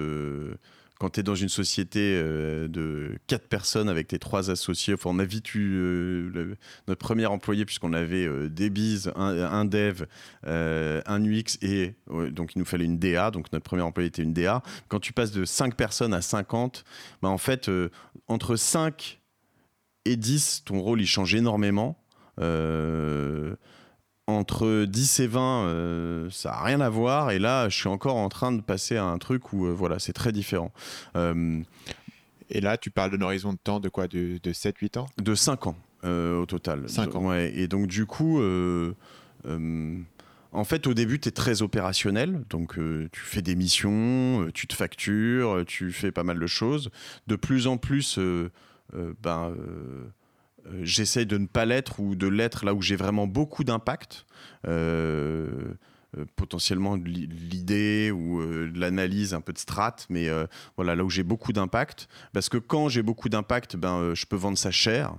quand tu es dans une société euh, de quatre personnes avec tes trois associés, enfin, on a vite eu euh, notre premier employé, puisqu'on avait euh, des bises, un, dev, un UX, et donc il nous fallait une DA, donc notre premier employé était une DA. Quand tu passes de 5 personnes à 50, bah, en fait, entre 5 et 10, ton rôle il change énormément entre 10 et 20, euh, ça n'a rien à voir. Et là, je suis encore en train de passer à un truc où, euh, voilà, c'est très différent. Euh, et là, tu parles d'un horizon de temps de quoi? De, 7-8 ans? De 5 ans au total. 5 ans. Ouais, et donc, du coup, en fait, au début, tu es très opérationnel. Donc, tu fais des missions, tu te factures, tu fais pas mal de choses. De plus en plus, ben euh, j'essaye de ne pas l'être ou de l'être là où j'ai vraiment beaucoup d'impact. Euh, euh, potentiellement l'idée ou l'analyse, un peu de strat, mais voilà, là où j'ai beaucoup d'impact. Parce que quand j'ai beaucoup d'impact, ben, je peux vendre ça cher.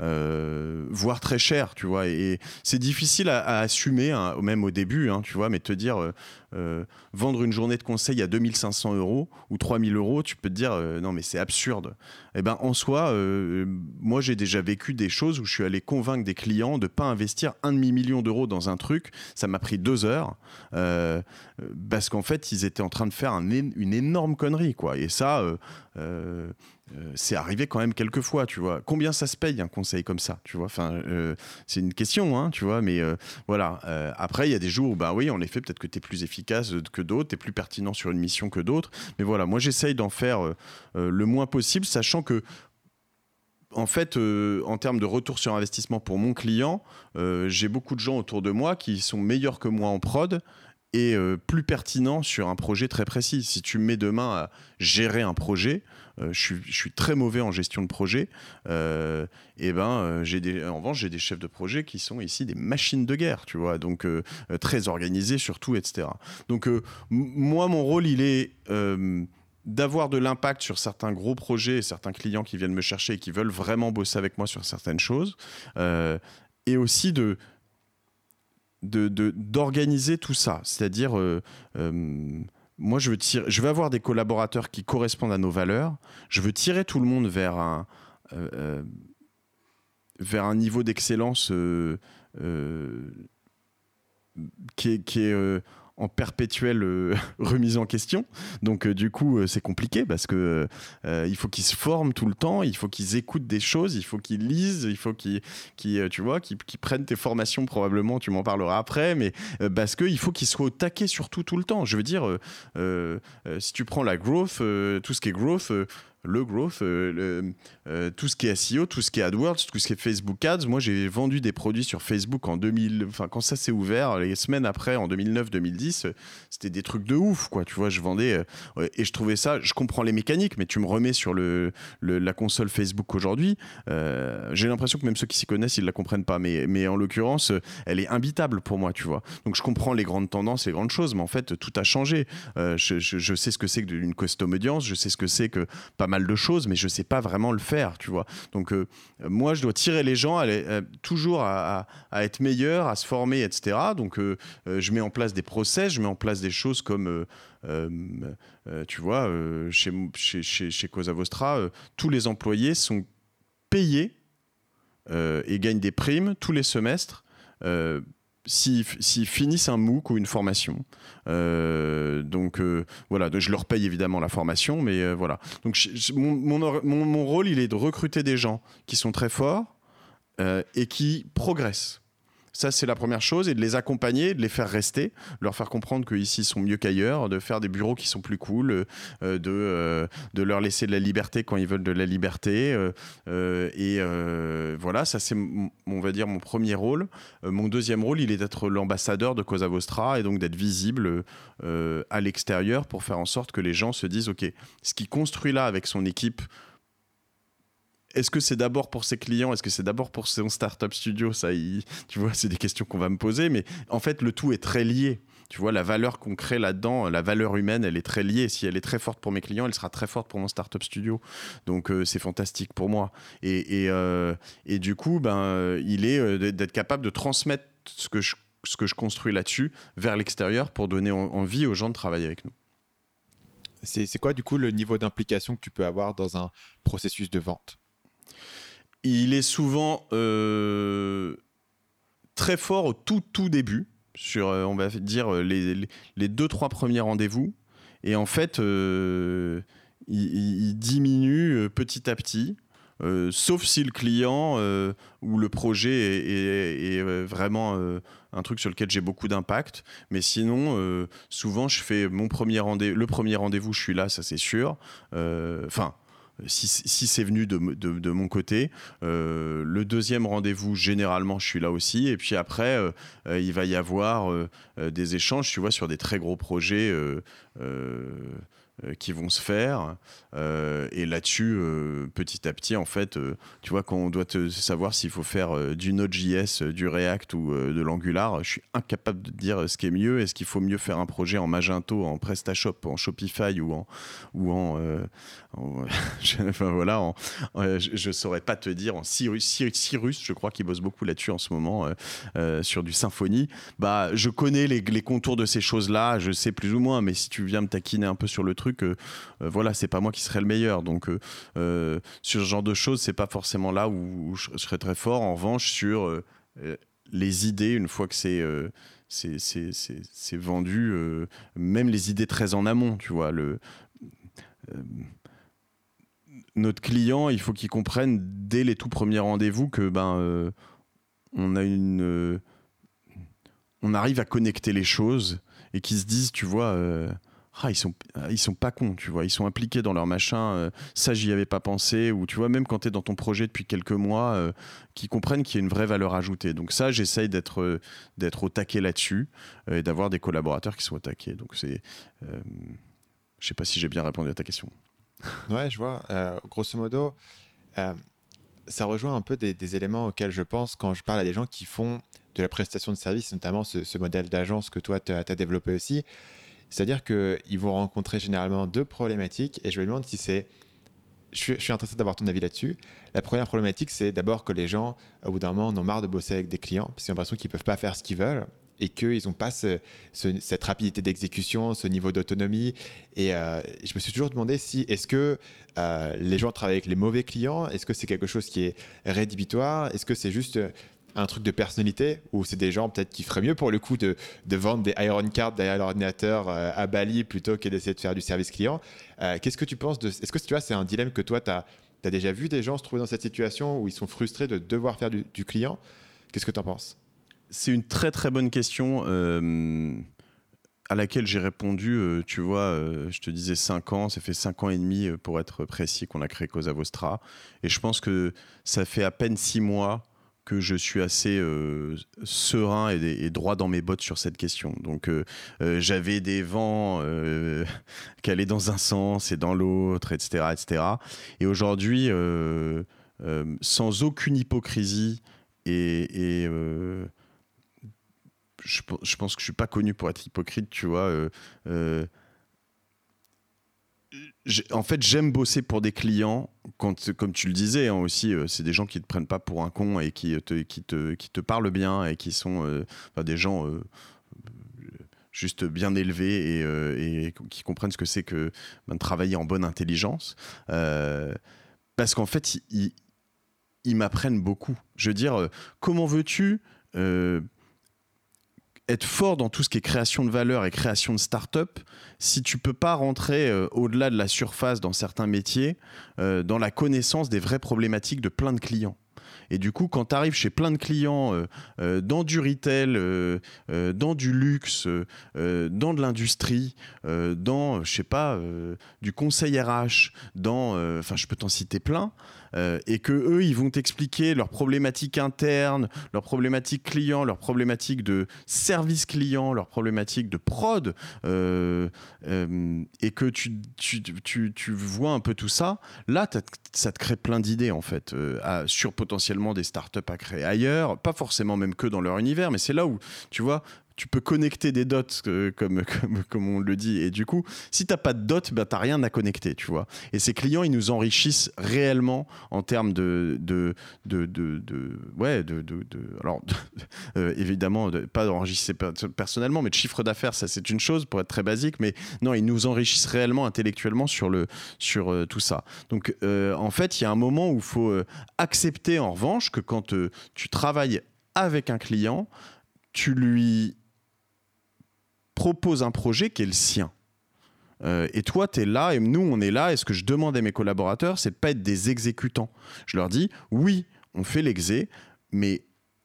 Euh, voire très cher, tu vois. Et, c'est difficile à, assumer, hein, même au début, hein, tu vois, mais te dire, euh, euh, vendre une journée de conseil à 2500 euros ou 3000 euros, tu peux te dire, non, mais c'est absurde. Eh ben, en soi, moi, j'ai déjà vécu des choses où je suis allé convaincre des clients de pas investir un demi-million d'euros dans un truc. Ça m'a pris deux heures parce qu'en fait, ils étaient en train de faire une énorme connerie, quoi. Et ça, euh, c'est arrivé quand même quelques fois, tu vois. Combien ça se paye un conseil comme ça, tu vois? Enfin, euh, c'est une question, hein, tu vois. Mais euh, voilà. après, il y a des jours où, bah oui, en effet, peut-être que tu es plus efficace que d'autres, tu es plus pertinent sur une mission que d'autres. Mais voilà, moi, j'essaye d'en faire le moins possible, sachant que en fait, en termes de retour sur investissement pour mon client, j'ai beaucoup de gens autour de moi qui sont meilleurs que moi en prod et plus pertinents sur un projet très précis. Si tu me mets demain à gérer un projet, euh, je, suis, très mauvais en gestion de projet. Euh, et ben, euh, j'ai en revanche, j'ai des chefs de projet qui sont ici des machines de guerre, tu vois, donc très organisés surtout, etc. Donc moi, mon rôle, il est d'avoir de l'impact sur certains gros projets et certains clients qui viennent me chercher et qui veulent vraiment bosser avec moi sur certaines choses, et aussi de d'organiser tout ça, c'est-à-dire moi, je veux, tirer, je veux avoir des collaborateurs qui correspondent à nos valeurs. Je veux tirer tout le monde vers un, euh, euh, vers un niveau d'excellence euh, qui qui est en perpétuelle euh, remise en question. Donc euh, du coup, euh, c'est compliqué parce que il faut qu'ils se forment tout le temps, il faut qu'ils écoutent des choses, il faut qu'ils lisent, il faut qu'ils, tu vois, qu'ils, prennent tes formations probablement. Tu m'en parleras après, mais parce que il faut qu'ils soient au taquet surtout tout le temps. Je veux dire, si tu prends la growth, tout ce qui est growth le growth, euh, euh, tout ce qui est SEO, tout ce qui est AdWords, tout ce qui est Facebook Ads. Moi, j'ai vendu des produits sur Facebook en 2000, enfin quand ça s'est ouvert, les semaines après, en 2009-2010, c'était des trucs de ouf, quoi. Tu vois, je vendais euh, et je trouvais ça. Je comprends les mécaniques, mais tu me remets sur le, la console Facebook aujourd'hui. j'ai l'impression que même ceux qui s'y connaissent, ils la comprennent pas. Mais, en l'occurrence, elle est imbitable pour moi, tu vois. Donc je comprends les grandes tendances, les grandes choses, mais en fait, tout a changé. Je, je, sais ce que c'est qu'une custom audience, je sais ce que c'est que pas mal de choses, mais je sais pas vraiment le faire, tu vois. Donc euh, moi, je dois tirer les gens à, toujours à, être meilleurs, à se former, etc. Donc euh, euh, je mets en place des process, je mets en place des choses comme tu vois, chez, chez, chez, chez Cosa Vostra, tous les employés sont payés et gagnent des primes tous les semestres s'ils finissent un MOOC ou une formation. Euh, donc euh, voilà, je leur paye évidemment la formation, mais euh, voilà. Donc mon, mon, mon, rôle, il est de recruter des gens qui sont très forts et qui progressent. Ça, c'est la première chose, et de les accompagner, de les faire rester, leur faire comprendre qu'ici, ils sont mieux qu'ailleurs, de faire des bureaux qui sont plus cool, euh, de, euh, de leur laisser de la liberté quand ils veulent de la liberté. Euh, et voilà, ça, c'est, on va dire, mon premier rôle. mon deuxième rôle, il est d'être l'ambassadeur de Cosa Vostra, et donc d'être visible à l'extérieur pour faire en sorte que les gens se disent, OK, ce qu'il construit là avec son équipe, est-ce que c'est d'abord pour ses clients Est-ce que c'est d'abord pour son startup studio? Ça, tu vois, c'est des questions qu'on va me poser. Mais en fait, le tout est très lié. Tu vois, la valeur qu'on crée là-dedans, la valeur humaine, elle est très liée. Si elle est très forte pour mes clients, elle sera très forte pour mon startup studio. Donc c'est fantastique pour moi. Et, et, et du coup, ben, il est d'être capable de transmettre ce que je, ce que je construis là-dessus vers l'extérieur pour donner envie aux gens de travailler avec nous. C'est quoi du coup le niveau d'implication que tu peux avoir dans un processus de vente? Il est souvent euh, très fort au tout tout début, sur euh, on va dire les, les, deux trois premiers rendez-vous, et en fait il, diminue petit à petit. Euh, sauf si le client euh, ou le projet est, euh, vraiment un truc sur lequel j'ai beaucoup d'impact. Mais sinon, souvent, je fais mon premier rendez le premier rendez-vous, je suis là, ça c'est sûr. Enfin. Si, c'est venu de, mon côté. le deuxième rendez-vous, généralement, je suis là aussi. Et puis après, il va y avoir des échanges, tu vois, sur des très gros projets euh, qui vont se faire. Euh, et là-dessus, euh, petit à petit, en fait, tu vois, quand on doit savoir s'il faut faire du Node.js, du React ou de l'Angular, je suis incapable de dire ce qui est mieux. Est-ce qu'il faut mieux faire un projet en Magento, en PrestaShop, en Shopify ou en, ou en, enfin, voilà, je, ne saurais pas te dire en Cyrus, Cyrus, je crois qu'il bosse beaucoup là-dessus en ce moment sur du Symfony. Bah, je connais les, les contours de ces choses-là, je sais plus ou moins, mais si tu viens me taquiner un peu sur le truc que euh, voilà, c'est pas moi qui serais le meilleur. Donc euh, euh, sur ce genre de choses, c'est pas forcément là où, je serais très fort. En revanche, sur les idées, une fois que c'est vendu, même les idées très en amont, tu vois. Le, notre client, il faut qu'il comprenne dès les tout premiers rendez-vous que ben, on a une. on arrive à connecter les choses et qu'ils se disent, tu vois ah, ils sont ils sont pas cons, tu vois, ils sont impliqués dans leur machin. Euh, ça, j'y avais pas pensé. Ou tu vois, même quand tu es dans ton projet depuis quelques mois, euh, qui comprennent qu'il y a une vraie valeur ajoutée. Donc ça, j'essaye d'être euh, d'être au taquet là-dessus et d'avoir des collaborateurs qui sont au taquet. Donc c'est, je sais pas si j'ai bien répondu à ta question. Ouais, je vois. grosso modo, ça rejoint un peu des, éléments auxquels je pense quand je parle à des gens qui font de la prestation de service, notamment ce, ce modèle d'agence que toi, tu as, développé aussi. C'est-à-dire qu'ils vont rencontrer généralement deux problématiques et je me demande si c'est. Je suis, intéressé d'avoir ton avis là-dessus. La première problématique, c'est d'abord que les gens, au bout d'un moment, en ont marre de bosser avec des clients parce qu'ils ont l'impression qu'ils ne peuvent pas faire ce qu'ils veulent et qu'ils n'ont pas cette rapidité d'exécution, ce niveau d'autonomie. Et euh, je me suis toujours demandé si est-ce que euh, les gens travaillent avec les mauvais clients? Est-ce que c'est quelque chose qui est rédhibitoire? Est-ce que c'est juste un truc de personnalité ou c'est des gens peut-être qui feraient mieux pour le coup de, de vendre des Iron Cards derrière l'ordinateur euh, à Bali plutôt que d'essayer de faire du service client. Euh, qu'est-ce que tu penses de. Est-ce que tu c'est un dilemme que toi, tu as, déjà vu des gens se trouver dans cette situation où ils sont frustrés de devoir faire du, client? Qu'est-ce que tu en penses? C'est une très très bonne question. Euh, à laquelle j'ai répondu, tu vois, je te disais 5 ans, ça fait 5 ans et demi pour être précis qu'on a créé Cosa Vostra. Et je pense que ça fait à peine 6 mois que je suis assez euh, serein et, droit dans mes bottes sur cette question. Donc euh, euh, j'avais des vents qui allaient dans un sens et dans l'autre, etc., etc. Et aujourd'hui, sans aucune hypocrisie et, je, je, pense que je suis pas connu pour être hypocrite, tu vois en fait, j'aime bosser pour des clients, quand, comme tu le disais hein, aussi, euh, c'est des gens qui ne te prennent pas pour un con et qui te, qui te, qui te parlent bien et qui sont euh, des gens euh, juste bien élevés et, qui comprennent ce que c'est que ben, de travailler en bonne intelligence. parce qu'en fait, ils, ils m'apprennent beaucoup. Je veux dire, comment veux-tu être fort dans tout ce qui est création de valeur et création de start-up si tu peux pas rentrer euh, au-delà de la surface dans certains métiers, euh, dans la connaissance des vraies problématiques de plein de clients. Et du coup, quand tu arrives chez plein de clients, euh, dans du retail, dans du luxe, dans de l'industrie, dans, je sais pas, du conseil RH, dans, enfin, je peux t'en citer plein, et que eux, ils vont t'expliquer leurs problématiques internes, leurs problématiques clients, leurs problématiques de service client, leurs problématiques de prod, euh, euh, et que tu, tu, tu, tu, vois un peu tout ça, là, ça te crée plein d'idées en fait, sur potentiellement des startups à créer ailleurs, pas forcément même que dans leur univers, mais c'est là où, tu vois, tu peux connecter des dots, comme, comme, comme, on le dit. Et du coup, si tu n'as pas de dots, tu n'as rien à connecter, tu vois. Et ces clients, ils nous enrichissent réellement en termes de, de, de, de, ouais, de, de, alors, évidemment, pas d'enregistrer personnellement, mais de chiffre d'affaires, ça c'est une chose pour être très basique, mais non, ils nous enrichissent réellement intellectuellement sur, le, sur tout ça. Donc, en fait, il y a un moment où il faut accepter en revanche que quand tu travailles avec un client, tu lui proposes un projet qui est le sien. Euh, et toi, tu es là, et nous, on est là, et ce que je demande à mes collaborateurs, c'est de pas être des exécutants. Je leur dis, oui, on fait l'exé, mais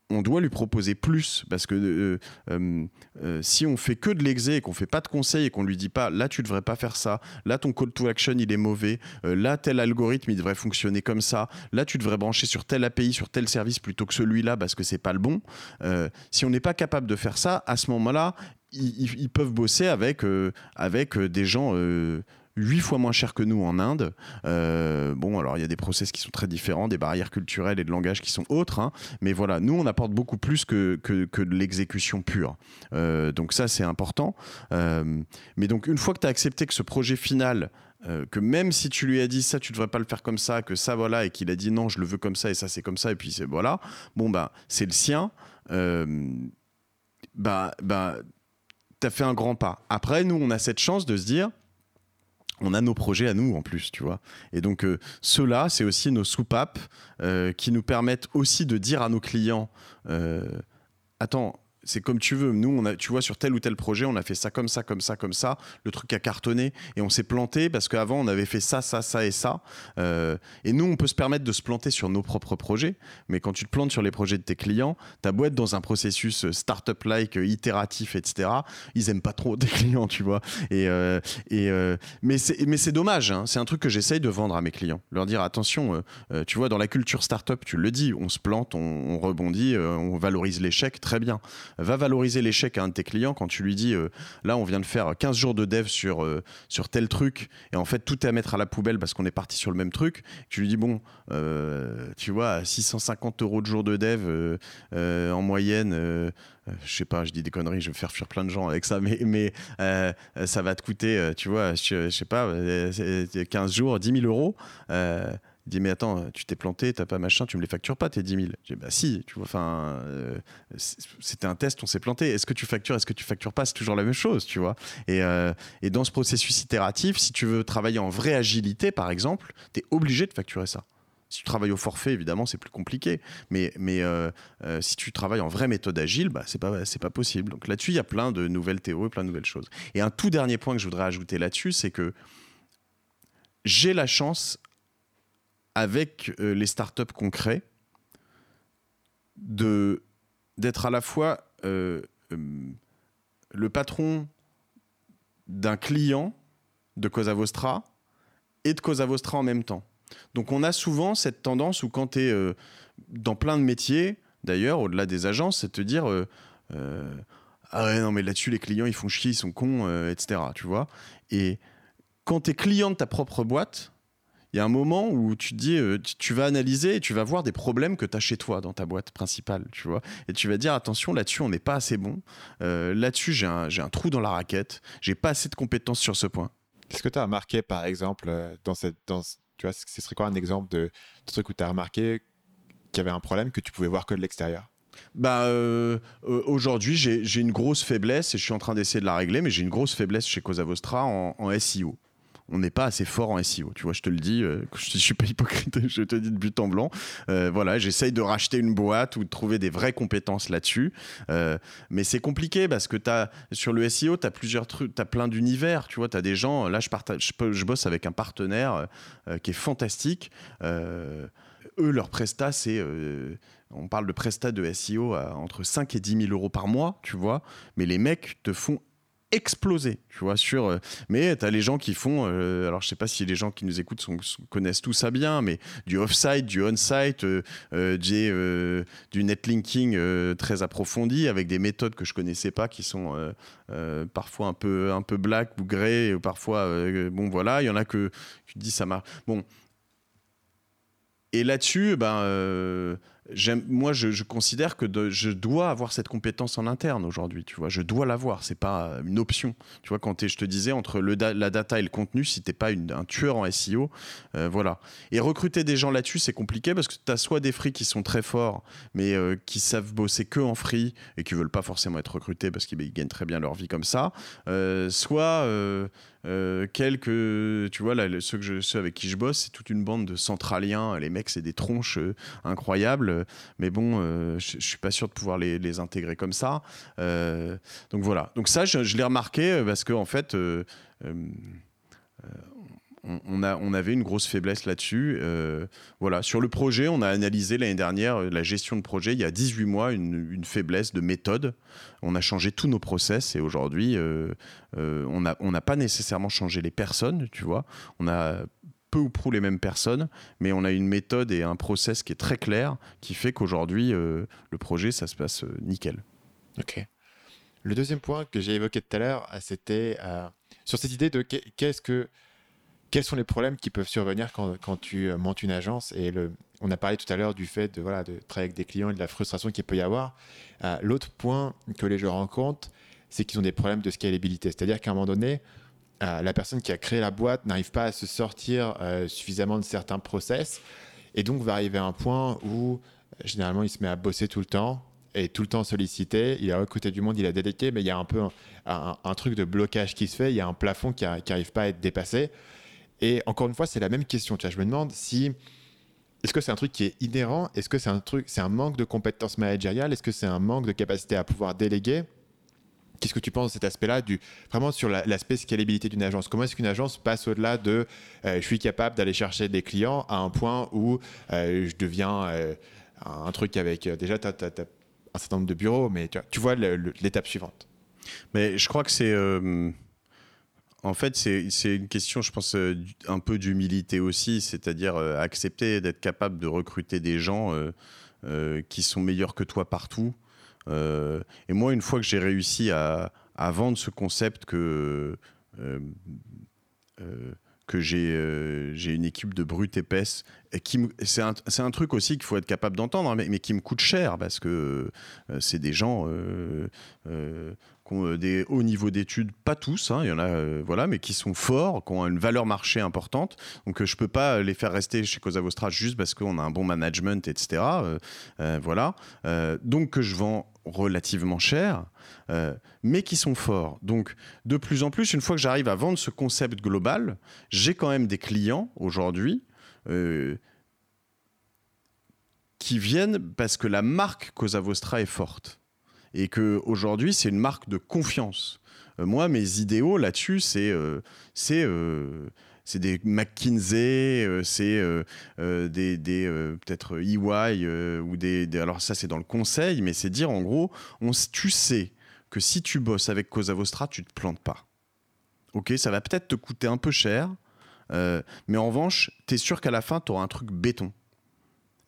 on doit lui proposer plus parce que euh, euh, si on fait que de l'exé et qu'on fait pas de conseils et qu'on lui dit pas là tu devrais pas faire ça, là ton call to action il est mauvais, là tel algorithme il devrait fonctionner comme ça, là tu devrais brancher sur tel API sur tel service plutôt que celui-là parce que c'est pas le bon. si on n'est pas capable de faire ça, à ce moment-là, ils, peuvent bosser avec avec des gens 8 fois moins cher que nous en Inde. Euh, bon, alors il y a des process qui sont très différents, des barrières culturelles et de langage qui sont autres, hein. mais voilà, nous on apporte beaucoup plus que, que, de l'exécution pure. Euh, donc ça c'est important. Euh, mais donc une fois que tu as accepté que ce projet final que même si tu lui as dit ça, tu devrais pas le faire comme ça, que ça voilà, et qu'il a dit non, je le veux comme ça, et ça c'est comme ça, et puis c'est voilà, bon bah c'est le sien, bah, bah as fait un grand pas. Après, nous on a cette chance de se dire, on a nos projets à nous en plus, tu vois. Et donc, euh, ceux-là, c'est aussi nos soupapes euh, qui nous permettent aussi de dire à nos clients euh, Attends, c'est comme tu veux. Nous, tu vois, sur tel ou tel projet, on a fait ça comme ça, comme ça, comme ça. Le truc a cartonné et on s'est planté parce qu'avant, on avait fait ça, ça, ça et ça. Euh, et nous, on peut se permettre de se planter sur nos propres projets. Mais quand tu te plantes sur les projets de tes clients, ta boîte dans un processus startup-like, itératif, etc. Ils aiment pas trop tes clients, tu vois. Et, euh, et euh, mais c'est dommage. Hein. C'est un truc que j'essaye de vendre à mes clients. Leur dire attention, tu vois, dans la culture startup, tu le dis, on se plante, on rebondit, on valorise l'échec, très bien va valoriser l'échec à un de tes clients quand tu lui dis euh, là on vient de faire 15 jours de dev sur, euh, sur tel truc et en fait tout est à mettre à la poubelle parce qu'on est parti sur le même truc tu lui dis bon euh, tu vois 650 euros de jour de dev en moyenne je sais pas, je dis des conneries, je vais faire fuir plein de gens avec ça, mais, mais ça va te coûter, tu vois, je, je sais pas, 15 jours, 10 000 euros. Il dit mais attends, tu t'es planté, t'as pas machin, tu me les factures pas tes 10 000. Je dis bah si, tu vois, enfin, euh, c'était un test, on s'est planté. Est-ce que tu factures, est-ce que tu factures pas, c'est toujours la même chose, tu vois. Et, euh, et, dans ce processus itératif, si tu veux travailler en vraie agilité, par exemple, tu es obligé de facturer ça. Si tu travailles au forfait, évidemment, c'est plus compliqué. Mais, mais euh, si tu travailles en vraie méthode agile, bah, c'est pas, pas possible. Donc là-dessus, il y a plein de nouvelles théories, plein de nouvelles choses. Et un tout dernier point que je voudrais ajouter là-dessus, c'est que j'ai la chance avec euh, les startups qu'on crée, d'être à la fois euh, euh, le patron d'un client de Cosa Vostra et de Cosa Vostra en même temps. Donc on a souvent cette tendance où quand tu es dans plein de métiers, d'ailleurs, au-delà des agences, c'est de te dire Ah ouais, non, mais là-dessus, les clients, ils font chier, ils sont cons, etc. Tu vois Et quand tu es client de ta propre boîte, il y a un moment où tu te dis, euh, tu vas analyser et tu vas voir des problèmes que tu as chez toi dans ta boîte principale, tu vois. Et tu vas dire, attention, là-dessus, on n'est pas assez bon. Euh, là-dessus, j'ai un, un, trou dans la raquette. J'ai pas assez de compétences sur ce point. Qu'est-ce que tu as remarqué, par exemple, euh, dans cette. Dans, tu vois, ce serait quoi un exemple de, truc où tu as remarqué qu'il y avait un problème que tu pouvais voir que de l'extérieur? Bah, aujourd'hui, j'ai une grosse faiblesse et je suis en train d'essayer de la régler, mais j'ai une grosse faiblesse chez Cosa Vostra en, en SEO on n'est pas assez fort en SEO. Tu vois, je te le dis, euh, je ne suis pas hypocrite, je te dis de but en blanc. Euh, voilà, j'essaye de racheter une boîte ou de trouver des vraies compétences là-dessus. Euh, mais c'est compliqué parce que as, sur le SEO, tu as plusieurs trucs, tu as plein d'univers. Tu vois, tu as des gens, là, je, partage, je, bosse avec un partenaire qui est fantastique. eux, leur prestat, c'est on parle de prestat de SEO à entre 5 et 10 000 euros par mois, tu vois, mais les mecs te font exploser, tu vois, sur... Euh, mais tu as les gens qui font, euh, alors je sais pas si les gens qui nous écoutent connaissent tout ça bien, mais du off-site, du on-site, euh, du netlinking très approfondi, avec des méthodes que je connaissais pas, qui sont parfois un peu, un peu black ou grey, ou parfois, bon voilà, il y en a que tu dis ça marche. Bon. Et là-dessus, ben moi, je, considère que je dois avoir cette compétence en interne aujourd'hui. Tu vois, je dois l'avoir. C'est pas une option. Tu vois, quand je te disais entre la data et le contenu, si t'es pas un tueur en SEO, euh, voilà. Et recruter des gens là-dessus, c'est compliqué parce que tu as soit des free qui sont très forts, mais euh, qui savent bosser que en free et qui veulent pas forcément être recrutés parce qu'ils gagnent très bien leur vie comme ça, euh, soit euh, quelques, tu vois, là, ceux, que je, ceux avec qui je bosse, c'est toute une bande de centraliens. Les mecs, c'est des tronches euh, incroyables. Mais bon, euh, je, je suis pas sûr de pouvoir les, intégrer comme ça. donc voilà. Donc ça, je, je l'ai remarqué parce qu'en en fait, on, a, on, avait une grosse faiblesse là-dessus. Euh, voilà, sur le projet, on a analysé l'année dernière la gestion de projet. Il y a 18 mois, une, faiblesse de méthode. On a changé tous nos process et aujourd'hui, euh, euh, on n'a pas nécessairement changé les personnes, tu vois. On a peu ou prou les mêmes personnes, mais on a une méthode et un process qui est très clair, qui fait qu'aujourd'hui, le projet, ça se passe nickel. Ok. Le deuxième point que j'ai évoqué tout à l'heure, c'était sur cette idée de qu'est-ce que quels sont les problèmes qui peuvent survenir quand, quand tu euh, montes une agence et le, on a parlé tout à l'heure du fait de, voilà, de travailler avec des clients et de la frustration qu'il peut y avoir. Euh, l'autre point que les gens rencontrent, c'est qu'ils ont des problèmes de scalabilité. C'est-à-dire qu'à un moment donné, euh, la personne qui a créé la boîte n'arrive pas à se sortir suffisamment de certains process et donc va arriver à un point où généralement il se met à bosser tout le temps et tout le temps sollicité. Il a recruté du monde, il a délégué, mais il y a un peu un, truc de blocage qui se fait. Il y a un plafond qui n'arrive pas à être dépassé. Et encore une fois, c'est la même question. Tu vois, je me demande si est-ce que c'est un truc qui est inhérent? Est-ce que c'est un truc, c'est un manque de compétences managériales? Est-ce que c'est un manque de capacité à pouvoir déléguer? Qu'est-ce que tu penses de cet aspect-là, du, vraiment sur l'aspect scalabilité d'une agence? Comment est-ce qu'une agence passe au-delà de euh, je suis capable d'aller chercher des clients à un point où euh, je deviens euh, un truc avec. déjà, tu as, un certain nombre de bureaux, mais tu, tu vois l'étape suivante. Mais je crois que c'est en fait, c'est une question, je pense, euh, un peu d'humilité aussi, c'est-à-dire euh, accepter d'être capable de recruter des gens euh, qui sont meilleurs que toi partout. et moi, une fois que j'ai réussi à, vendre ce concept que j'ai une équipe de brutes épaisses. C'est un, truc aussi qu'il faut être capable d'entendre, hein, mais, qui me coûte cher parce que c'est des gens qui ont euh, des hauts niveaux d'études, pas tous, hein, il y en a, euh, voilà, mais qui sont forts, qui ont une valeur marché importante. Donc euh, je peux pas les faire rester chez Cosa Vostra juste parce qu'on a un bon management, etc. voilà. donc que je vends relativement cher, mais qui sont forts. Donc, de plus en plus, une fois que j'arrive à vendre ce concept global, j'ai quand même des clients aujourd'hui qui viennent parce que la marque Cosa Vostra est forte et que aujourd'hui c'est une marque de confiance. Euh, moi, mes idéaux là-dessus, c'est euh, c'est euh, c'est des McKinsey, c'est des, des peut-être EY ou des, alors ça c'est dans le conseil, mais c'est dire en gros, on, tu sais que si tu bosses avec Cosa Vostra, tu te plantes pas. Ok, ça va peut-être te coûter un peu cher, mais en revanche, tu es sûr qu'à la fin, tu auras un truc béton.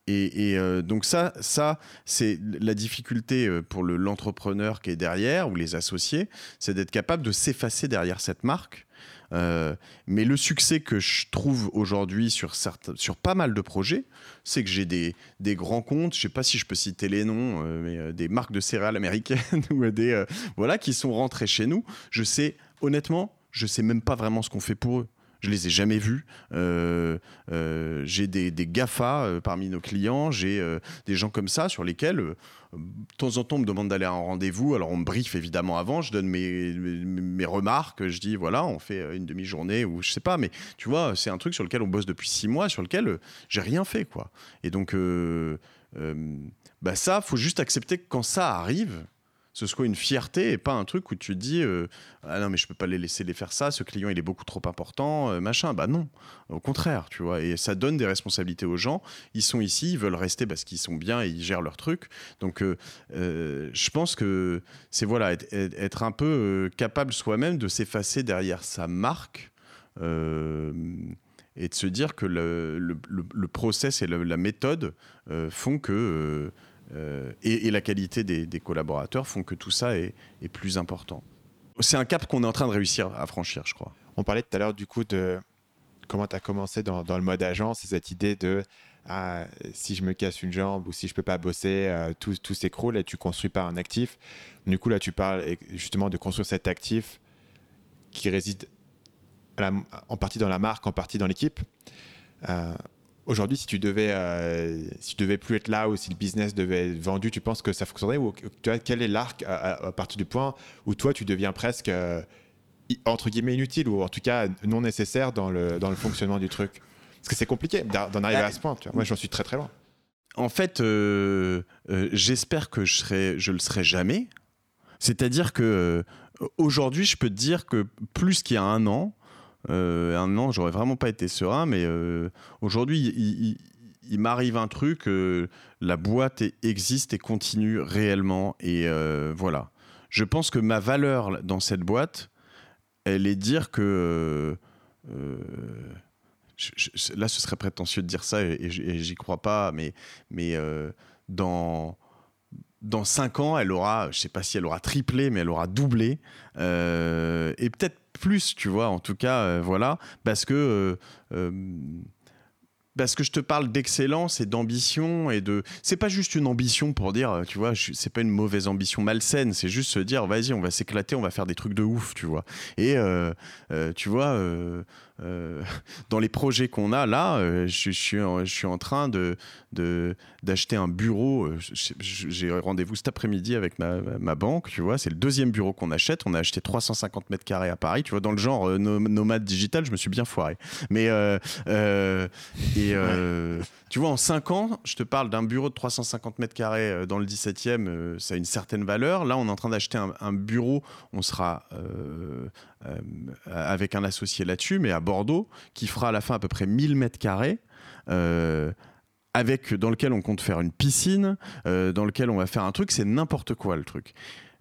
Et, euh, donc ça, ça c'est la difficulté euh, pour l'entrepreneur qui est derrière ou les associés, c'est d'être capable de s'effacer derrière cette marque. Euh, mais le succès que je trouve aujourd'hui sur, sur pas mal de projets, c'est que j'ai des, grands comptes, je sais pas si je peux citer les noms, mais des marques de céréales américaines ou des voilà qui sont rentrés chez nous. Je sais honnêtement, je sais même pas vraiment ce qu'on fait pour eux. Je les ai jamais vus. Euh, euh, j'ai des, GAFA euh, parmi nos clients. J'ai des gens comme ça sur lesquels, de temps en temps, on me demande d'aller à un rendez-vous. Alors, on me briefe évidemment avant. Je donne mes, mes, remarques. Je dis, voilà, on fait une demi-journée ou je sais pas. Mais tu vois, c'est un truc sur lequel on bosse depuis six mois, sur lequel j'ai rien fait. quoi. Et donc, bah ça, faut juste accepter que quand ça arrive, ce soit une fierté et pas un truc où tu dis euh, ah non mais je peux pas les laisser les faire ça ce client il est beaucoup trop important euh, machin. Bah non au contraire tu vois. Et ça donne des responsabilités aux gens. Ils sont ici ils veulent rester parce qu'ils sont bien et ils gèrent leur truc. Donc euh, je pense que c'est voilà être, un peu capable soi-même de s'effacer derrière sa marque et de se dire que le, le, process et la méthode font que et, la qualité des, collaborateurs font que tout ça est, plus important. C'est un cap qu'on est en train de réussir à franchir, je crois. On parlait tout à l'heure du coup de comment tu as commencé dans, le mode agence, cette idée de ah, si je me casse une jambe ou si je peux pas bosser, tout, tout s'écroule et tu construis pas un actif. Du coup, là, tu parles justement de construire cet actif qui réside en partie dans la marque, en partie dans l'équipe. Euh, aujourd'hui, si tu devais, euh, si tu devais plus être là ou si le business devait être vendu, tu penses que ça fonctionnerait ou tu vois, quel est l'arc à, partir du point où toi tu deviens presque euh, entre guillemets inutile ou en tout cas non nécessaire dans le, dans le fonctionnement du truc? Parce que c'est compliqué d'en arriver à ce point. Tu vois. Moi, j'en suis très très loin. En fait, j'espère que je serai, je le serai jamais. C'est-à-dire que aujourd'hui, je peux te dire que plus qu'il y a un an, euh, un an, j'aurais vraiment pas été serein, mais euh, aujourd'hui, il, m'arrive un truc, euh, la boîte existe et continue réellement, et voilà. Je pense que ma valeur dans cette boîte, elle est dire que là, ce serait prétentieux de dire ça et, j'y crois pas, mais, mais dans, dans 5 ans, elle aura, je sais pas si elle aura triplé, mais elle aura doublé. et peut-être plus, tu vois, en tout cas, euh, voilà, parce que. Euh, euh, parce que je te parle d'excellence et d'ambition et de c'est pas juste une ambition pour dire tu vois c'est pas une mauvaise ambition malsaine c'est juste se dire vas-y on va s'éclater on va faire des trucs de ouf tu vois et tu vois dans les projets qu'on a là, euh, je, suis en, je suis en train de, d'acheter un bureau. Euh, j'ai rendez-vous cet après-midi avec ma, ma, banque, tu vois. C'est le deuxième bureau qu'on achète. On a acheté 350 mètres carrés à Paris, tu vois. Dans le genre nomade digital, je me suis bien foiré. Mais et tu vois, en 5 ans, je te parle d'un bureau de 350 mètres carrés dans le 17e, ça a une certaine valeur. Là, on est en train d'acheter un, un, bureau. On sera euh, avec un associé là-dessus, mais à Bordeaux, qui fera à la fin à peu près 1000 mètres carrés. Euh, dans lequel on compte faire une piscine, euh, dans lequel on va faire un truc, c'est n'importe quoi le truc.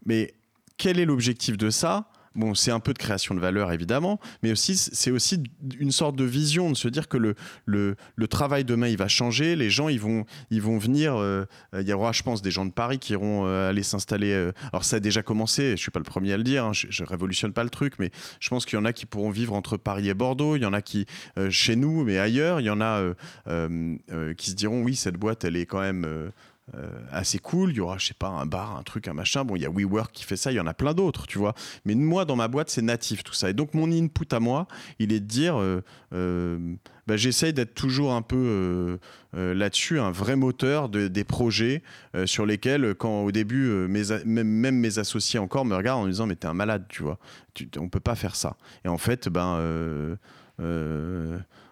Mais quel est l'objectif de ça? Bon, c'est un peu de création de valeur évidemment, mais aussi c'est aussi une sorte de vision de se dire que le, le, le, travail demain il va changer, les gens ils vont, ils vont venir, euh, il y aura je pense des gens de Paris qui iront euh, aller s'installer, euh, alors ça a déjà commencé, je suis pas le premier à le dire, hein, je, je, révolutionne pas le truc, mais je pense qu'il y en a qui pourront vivre entre Paris et Bordeaux, il y en a qui chez nous mais ailleurs, il y en a qui se diront oui cette boîte elle est quand même assez cool. Il y aura, je sais pas, un bar, un truc, un machin. Bon, il y a WeWork qui fait ça, il y en a plein d'autres, tu vois. Mais moi, dans ma boîte, c'est natif tout ça. Et donc, mon input à moi, il est de dire, euh, euh, bah, j'essaye d'être toujours un peu là-dessus, un vrai moteur de, des projets sur lesquels, quand au début, mes, même, même, mes associés encore me regardent en me disant, mais t'es un malade, tu vois. Tu, on peut pas faire ça. Et en fait, ben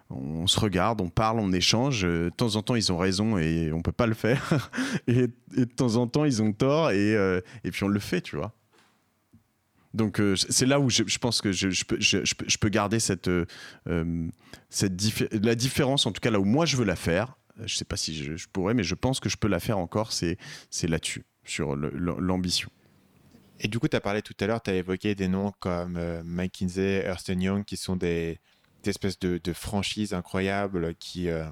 on se regarde, on parle, on échange. Euh, de temps en temps, ils ont raison et on peut pas le faire. et, de temps en temps, ils ont tort et, euh, et puis on le fait, tu vois. Donc euh, c'est là où je, pense que je, peux, garder cette, cette la différence, en tout cas là où moi je veux la faire. Je sais pas si je, pourrais, mais je pense que je peux la faire encore. C'est là-dessus, sur l'ambition. Et du coup, tu as parlé tout à l'heure, tu as évoqué des noms comme McKinsey, Ernst Young, qui sont des, espèce de, franchise incroyable qui, euh,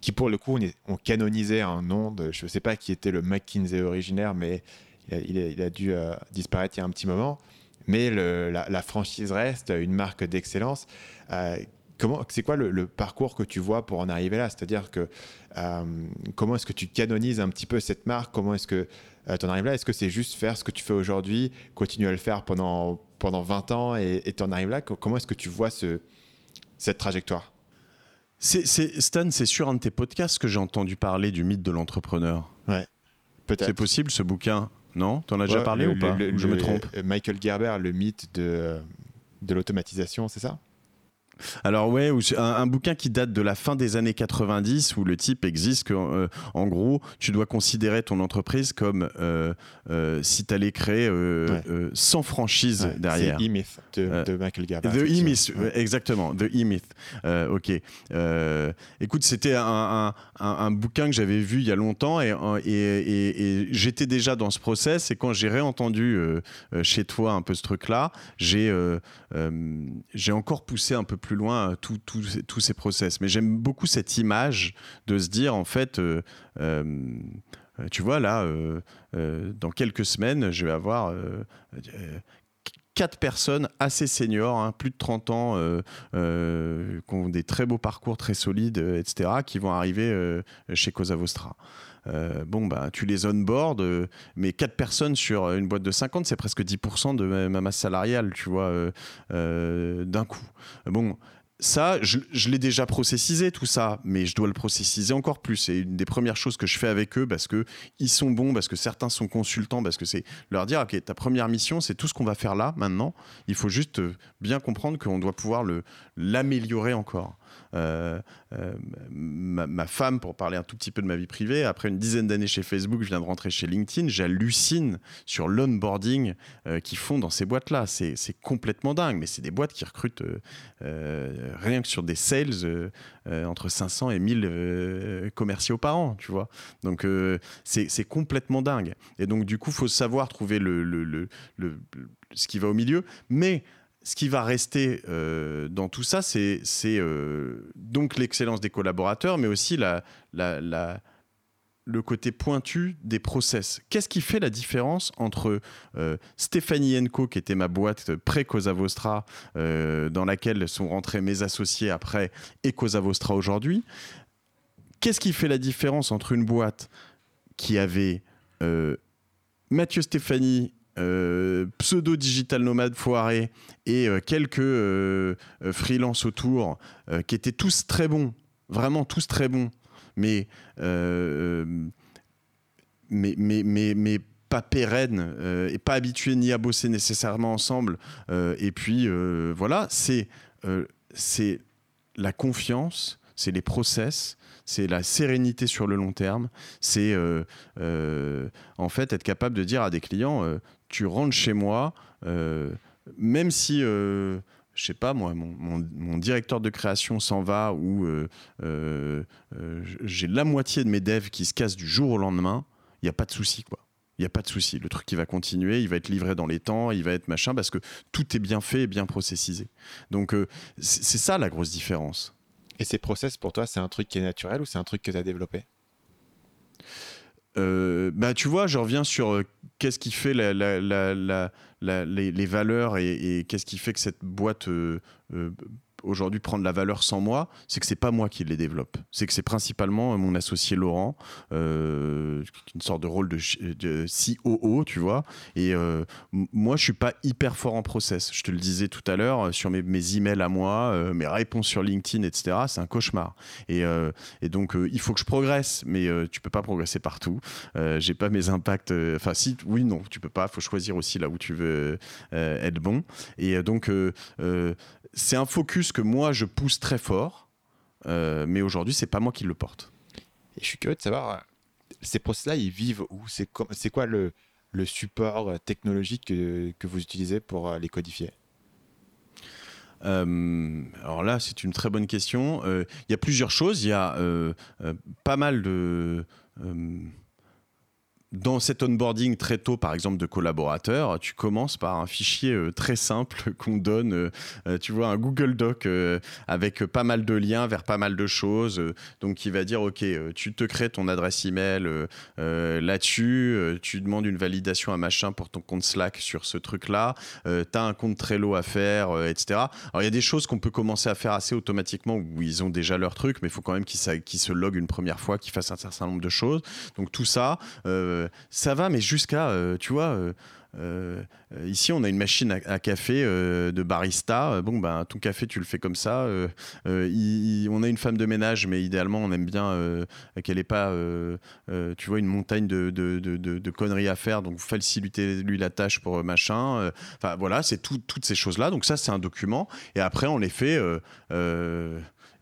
qui pour le coup, on, canonisait un nom de, je ne sais pas qui était le McKinsey originaire, mais il a, dû euh, disparaître il y a un petit moment. Mais la, franchise reste une marque d'excellence. Euh, comment, c'est quoi le, parcours que tu vois pour en arriver là? C'est-à-dire que comment est-ce que tu canonises un petit peu cette marque? Comment est-ce que tu en arrives là? Est-ce que c'est juste faire ce que tu fais aujourd'hui, continuer à le faire pendant, pendant 20 ans et tu en arrives là? Comment est-ce que tu vois ce, cette trajectoire c'est, Stan, c'est sur un de tes podcasts que j'ai entendu parler du mythe de l'entrepreneur. Ouais, peut-être. C'est possible ce bouquin Non? T'en as déjà parlé ou pas? Je me trompe. Michael Gerber, le mythe de, de l'automatisation, c'est ça? Alors ouais, un, un, bouquin qui date de la fin des années 90 où le type existe que, euh, en gros, tu dois considérer ton entreprise comme euh, euh, si tu allais créer sans franchise derrière. C'est E-Myth de, Michael Gerber. The E-Myth, exactement, The E-Myth. ok. écoute, c'était un, un, bouquin que j'avais vu il y a longtemps et, et, et, j'étais déjà dans ce process et quand j'ai réentendu chez toi un peu ce truc-là, j'ai j'ai encore poussé un peu plus plus loin euh, tous ces process. Mais j'aime beaucoup cette image de se dire, en fait, euh, euh, tu vois, là, dans quelques semaines, je vais avoir quatre personnes assez seniors, hein, plus de 30 ans, qui ont des très beaux parcours, très solides, etc., qui vont arriver chez Cosa Vostra. Bon, bah, tu les on-board, mais quatre personnes sur une boîte de 50, c'est presque 10% de ma masse salariale, tu vois, d'un coup. Bon, ça, je, l'ai déjà processisé tout ça, mais je dois le processiser encore plus. C'est une des premières choses que je fais avec eux parce que ils sont bons, parce que certains sont consultants, parce que c'est leur dire ok, ta première mission, c'est tout ce qu'on va faire là maintenant. Il faut juste bien comprendre qu'on doit pouvoir le l'améliorer encore. Euh, euh, ma, femme, pour parler un tout petit peu de ma vie privée, après une dizaine d'années chez Facebook, je viens de rentrer chez LinkedIn, j'hallucine sur l'onboarding euh, qu'ils font dans ces boîtes-là. C'est complètement dingue, mais c'est des boîtes qui recrutent rien que sur des sales entre 500 et 1000 commerciaux par an, tu vois. Donc c'est complètement dingue. Et donc du coup, faut savoir trouver le, le, le, ce qui va au milieu. Mais ce qui va rester euh, dans tout ça, c'est euh, donc l'excellence des collaborateurs, mais aussi la, le côté pointu des process. Qu'est-ce qui fait la différence entre euh, Stéphanie Enco, qui était ma boîte pré-Cosa Vostra, dans laquelle sont rentrés mes associés après, et Cosa Vostra aujourd'hui? Qu'est-ce qui fait la différence entre une boîte qui avait Mathieu Stéphanie euh, pseudo digital nomade foiré et euh, quelques euh, freelances autour qui étaient tous très bons, vraiment tous très bons, mais mais, mais, mais, mais pas pérennes et pas habitués ni à bosser nécessairement ensemble. et puis voilà, c'est c'est la confiance, c'est les process, c'est la sérénité sur le long terme, c'est en fait être capable de dire à des clients tu rentres chez moi, euh, même si, euh, je sais pas moi, mon, directeur de création s'en va ou euh, j'ai la moitié de mes devs qui se cassent du jour au lendemain, il n'y a pas de souci, quoi. Il n'y a pas de souci. Le truc, qui va continuer, il va être livré dans les temps, il va être machin, parce que tout est bien fait et bien processisé. Donc, c'est ça la grosse différence. Et ces process, pour toi, c'est un truc qui est naturel ou c'est un truc que tu as développé? Euh, bah, tu vois, je reviens sur euh, qu'est-ce qui fait la, les, valeurs et, qu'est-ce qui fait que cette boîte euh, aujourd'hui prendre la valeur sans moi, c'est que c'est pas moi qui les développe. C'est que c'est principalement euh, mon associé Laurent, euh, une sorte de rôle de, de COO, tu vois. Et euh, moi, je suis pas hyper fort en process. Je te le disais tout à l'heure sur mes, mes, emails à moi, mes réponses sur LinkedIn, etc. C'est un cauchemar. Et, donc, il faut que je progresse, mais tu peux pas progresser partout. J'ai pas mes impacts. Enfin, si, oui, non, tu peux pas. Faut choisir aussi là où tu veux être bon. Et donc, c'est un focus que moi je pousse très fort, euh, mais aujourd'hui c'est pas moi qui le porte. Et je suis curieux de savoir, euh, ces process-là, ils vivent où? C'est quoi le, support technologique que, vous utilisez pour euh, les codifier? Alors là, c'est une très bonne question. Il y a plusieurs choses. Il y a pas mal de dans cet onboarding très tôt, par exemple, de collaborateurs, tu commences par un fichier euh, très simple qu'on donne, euh, euh, tu vois, un Google Doc avec pas mal de liens vers pas mal de choses. donc, qui va dire, OK, tu te crées ton adresse email là-dessus, tu demandes une validation à machin pour ton compte Slack sur ce truc-là, tu as un compte Trello à faire, etc. Alors, il y a des choses qu'on peut commencer à faire assez automatiquement où ils ont déjà leur truc, mais il faut quand même qu'ils se loguent une première fois, qu'ils fassent un certain nombre de choses. Donc, tout ça, ça va, mais jusqu'à, euh, tu vois, euh, euh, ici, on a une machine à, café de barista. Bon, ben, ton café, tu le fais comme ça. on a une femme de ménage, mais idéalement, on aime bien qu'elle n'ait pas, tu vois, une montagne de, conneries à faire. Donc, faciliter lui la tâche pour machin. Enfin, voilà, c'est toutes ces choses-là. Donc, ça, c'est un document. Et après, on les fait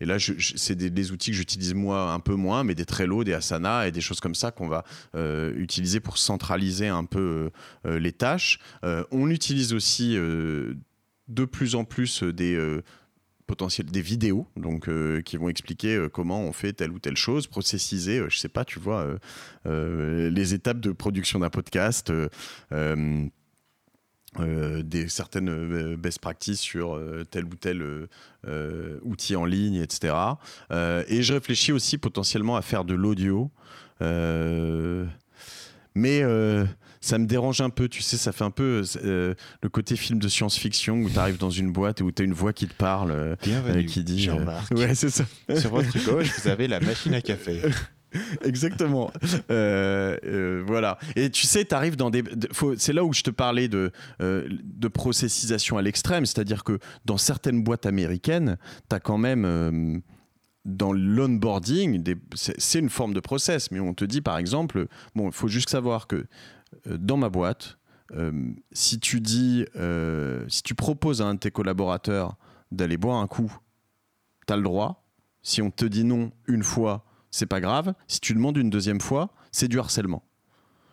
et là, c'est des, outils que j'utilise moi un peu moins, mais des Trello, des Asana et des choses comme ça qu'on va euh, utiliser pour centraliser un peu euh, euh, les tâches. on utilise aussi de plus en plus des potentiels des vidéos donc qui vont expliquer comment on fait telle ou telle chose processiser je sais pas tu vois les étapes de production d'un podcast euh, des certaines euh, best practices sur euh, tel ou tel outil en ligne, etc. et je réfléchis aussi potentiellement à faire de l'audio. mais ça me dérange un peu, tu sais, ça fait un peu euh, le côté film de science-fiction où tu arrives dans une boîte et où tu as une voix qui te parle, euh, qui dit. Jean-Marc. ouais, c'est ça. Sur votre gauche, vous avez la machine à café. Exactement. Euh, euh, voilà. Et tu sais, tu arrives dans des. C'est là où je te parlais de, euh, de processisation à l'extrême. C'est-à-dire que dans certaines boîtes américaines, tu as quand même. dans l'onboarding, c'est une forme de process, mais on te dit par exemple, bon, il faut juste savoir que dans ma boîte, si tu dis, si tu proposes à un de tes collaborateurs d'aller boire un coup, tu as le droit. Si on te dit non une fois, c'est pas grave. Si tu demandes une deuxième fois, c'est du harcèlement.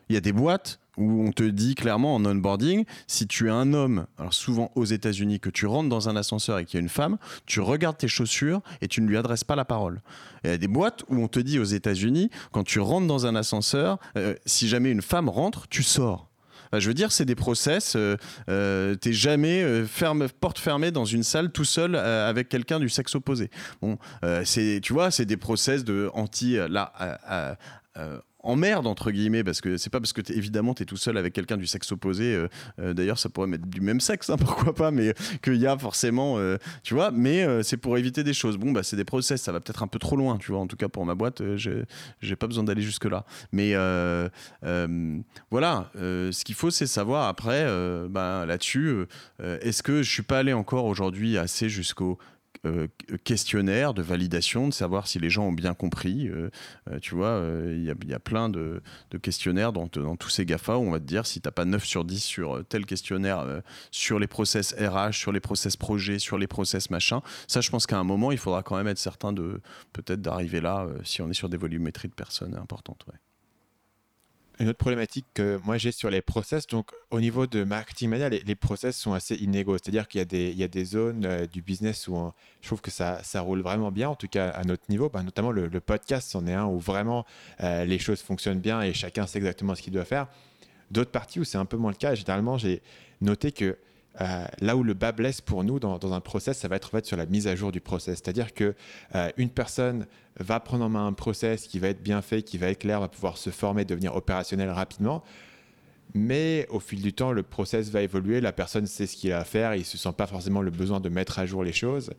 Il y a des boîtes où on te dit clairement en onboarding, si tu es un homme, alors souvent aux États-Unis, que tu rentres dans un ascenseur et qu'il y a une femme, tu regardes tes chaussures et tu ne lui adresses pas la parole. il y a des boîtes où on te dit aux États-Unis, quand tu rentres dans un ascenseur, euh, si jamais une femme rentre, tu sors. Je veux dire, c'est des process. Euh, euh T'es jamais euh, porte fermée dans une salle tout seul avec quelqu'un du sexe opposé. Bon, c'est, tu vois, c'est des process de anti. là, merde entre guillemets parce que c'est pas parce que es, évidemment tu es tout seul avec quelqu'un du sexe opposé euh, euh, d'ailleurs ça pourrait mettre du même sexe hein, pourquoi pas mais qu'il y a forcément euh, tu vois mais c'est pour éviter des choses. Bon bah c'est des process ça va peut-être un peu trop loin tu vois. En tout cas pour ma boîte j'ai pas besoin d'aller jusque là mais voilà ce qu'il faut c'est savoir après bah, là-dessus est-ce que je suis pas allé encore aujourd'hui assez jusqu'au euh, questionnaire de validation, de savoir si les gens ont bien compris. Euh, euh, tu vois, il y, a plein de, questionnaires dans, dans, tous ces GAFA où on va te dire si tu n'as pas 9 sur 10 sur tel questionnaire, sur les process RH, sur les process projet, sur les process machin. Ça, je pense qu'à un moment, il faudra quand même être certain de peut-être d'arriver là si on est sur des volumétries de personnes importantes. Une autre problématique que moi j'ai sur les process, donc au niveau de marketing mania, les, process sont assez inégaux. C'est-à-dire qu'il y, y a des zones euh, du business où je trouve que ça, ça roule vraiment bien, en tout cas à notre niveau. Bah, notamment le, podcast, c'en est un où vraiment euh, les choses fonctionnent bien et chacun sait exactement ce qu'il doit faire. D'autres parties où c'est un peu moins le cas. Généralement, j'ai noté que euh, là où le bas blesse pour nous dans, un process, ça va être en fait sur la mise à jour du process. C'est-à-dire que une personne va prendre en main un process qui va être bien fait, qui va être clair, va pouvoir se former, devenir opérationnel rapidement. Mais au fil du temps, le process va évoluer, la personne sait ce qu'il a à faire, il ne se sent pas forcément le besoin de mettre à jour les choses.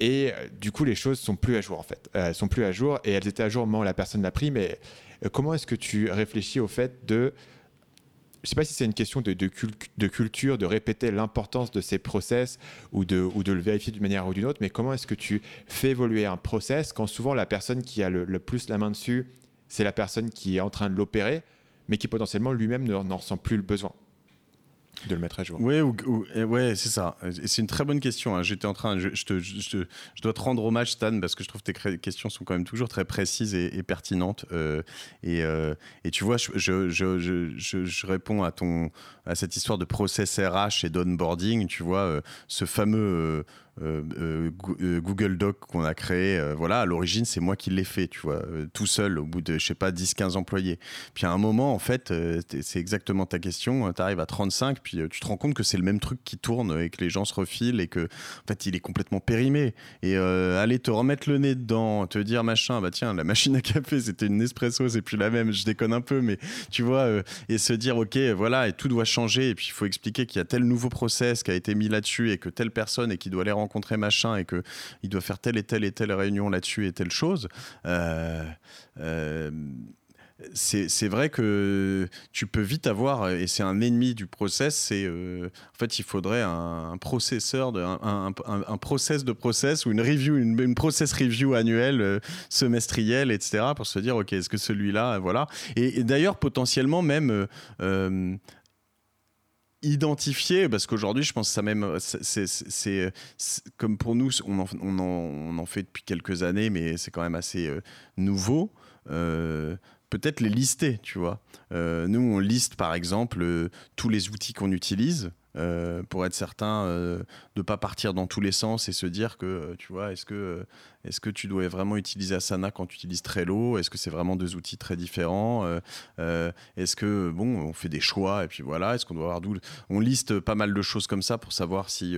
Et euh, du coup, les choses sont plus à jour en fait. Elles sont plus à jour et elles étaient à jour au moment où la personne l'a pris. Mais comment est-ce que tu réfléchis au fait de je sais pas si c'est une question de, culture, de répéter l'importance de ces process ou de, ou de le vérifier d'une manière ou d'une autre, mais comment est-ce que tu fais évoluer un process quand souvent la personne qui a le, le plus la main dessus, c'est la personne qui est en train de l'opérer, mais qui potentiellement lui-même n'en ressent plus le besoin? De le mettre à jour. Oui, ouais, c'est ça. C'est une très bonne question. Hein. J'étais en train, je, je, te, je, dois te rendre hommage, Stan, parce que je trouve que tes questions sont quand même toujours très précises et, pertinentes. Euh, et, euh, et, tu vois, je, réponds à ton à cette histoire de process RH et d'onboarding. Tu vois, euh, ce fameux euh, euh, Google Doc qu'on a créé, voilà, à l'origine, c'est moi qui l'ai fait, tu vois, tout seul, au bout de, je sais pas, 10-15 employés. Puis à un moment, en fait, c'est exactement ta question, tu arrives à 35, puis tu te rends compte que c'est le même truc qui tourne et que les gens se refilent et que, en fait, il est complètement périmé. Et aller te remettre le nez dedans, te dire machin, bah tiens, la machine à café, c'était une Nespresso, c'est plus la même, je déconne un peu, mais tu vois, et se dire, ok, voilà, et tout doit changer, et puis il faut expliquer qu'il y a tel nouveau process qui a été mis là-dessus et que telle personne et qui doit les rencontrer machin et que il doit faire telle et telle et telle réunion là-dessus et telle chose. Euh, euh, c'est vrai que tu peux vite avoir, et c'est un ennemi du process, c'est euh, en fait il faudrait un, processeur, de, un, un, process de process ou une review, une, process review annuelle, semestrielle, etc. pour se dire ok est-ce que celui-là, voilà. Et, d'ailleurs potentiellement même identifier, parce qu'aujourd'hui, je pense que ça même, c'est comme pour nous, on en, on, en, fait depuis quelques années, mais c'est quand même assez euh, nouveau. Euh, peut-être les lister, tu vois. Euh, nous, on liste par exemple tous les outils qu'on utilise euh, pour être certain euh, de ne pas partir dans tous les sens et se dire que, euh, tu vois, est-ce que, est que tu dois vraiment utiliser Asana quand tu utilises Trello? Est-ce que c'est vraiment deux outils très différents? Est-ce que, bon, on fait des choix et puis voilà, est-ce qu'on doit avoir On liste pas mal de choses comme ça pour savoir si.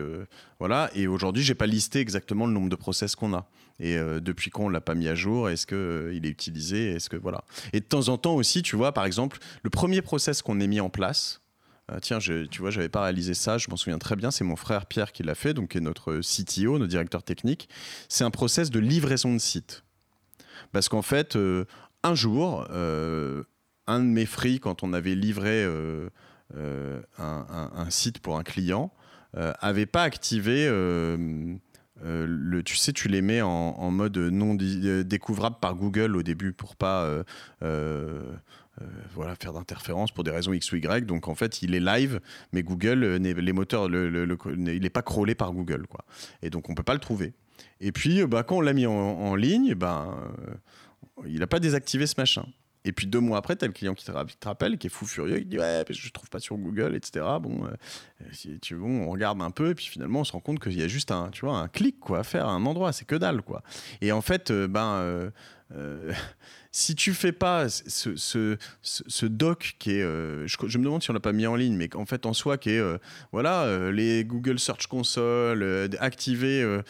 voilà, et aujourd'hui, j'ai pas listé exactement le nombre de process qu'on a. Et depuis quand on l'a pas mis à jour? Est-ce qu'il il est utilisé? Est-ce que voilà. Et de temps en temps aussi, tu vois, par exemple, le premier process qu'on ait mis en place, ah, tiens, tu vois, j'avais pas réalisé ça, je m'en souviens très bien, c'est mon frère Pierre qui l'a fait, donc qui est notre CTO, notre directeur technique. C'est un process de livraison de site. Parce qu'en fait, euh, un jour, euh, un de mes free, quand on avait livré euh, un, site pour un client, avait pas activé. le, tu sais, tu les mets en, mode non découvrable par Google au début pour pas voilà, faire d'interférence pour des raisons X ou Y. Donc en fait, il est live, mais Google, euh, les moteurs, il n'est pas crawlé par Google. Quoi. Et donc on peut pas le trouver. Et puis, euh, bah, quand on l'a mis en, ligne, ben, il n'a pas désactivé ce machin. Et puis deux mois après, tu as le client qui te, rappelle, qui est fou furieux, qui dit Ouais, je ne trouve pas sur Google, etc. Bon, si tu veux, on regarde un peu, et puis finalement, on se rend compte qu'il y a juste un, tu vois, un clic quoi, à faire, un endroit, c'est que dalle. Quoi. Et en fait, ben, si tu fais pas ce, ce, doc qui est, euh, je, me demande si on l'a pas mis en ligne, mais en fait en soi qui est, euh, voilà, euh, les Google Search Console, activer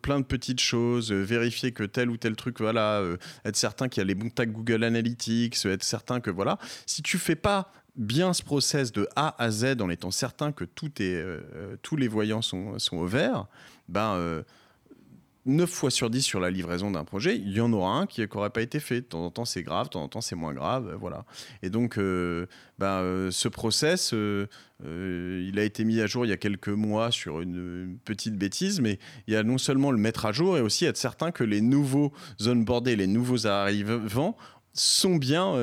plein de petites choses, vérifier que tel ou tel truc, voilà, être certain qu'il y a les bons tags Google Analytics, être certain que voilà, si tu fais pas bien ce process de A à Z en étant certain que tout est, tous les voyants sont, sont au vert, ben 9 fois sur 10 sur la livraison d'un projet, il y en aura un qui n'aurait pas été fait. De temps en temps, c'est grave, de temps en temps, c'est moins grave. Euh, voilà. Et donc, euh, ben, euh, ce process, il a été mis à jour il y a quelques mois sur une, petite bêtise, mais il y a non seulement le mettre à jour et aussi être certain que les nouveaux onboardés, les nouveaux arrivants sont bien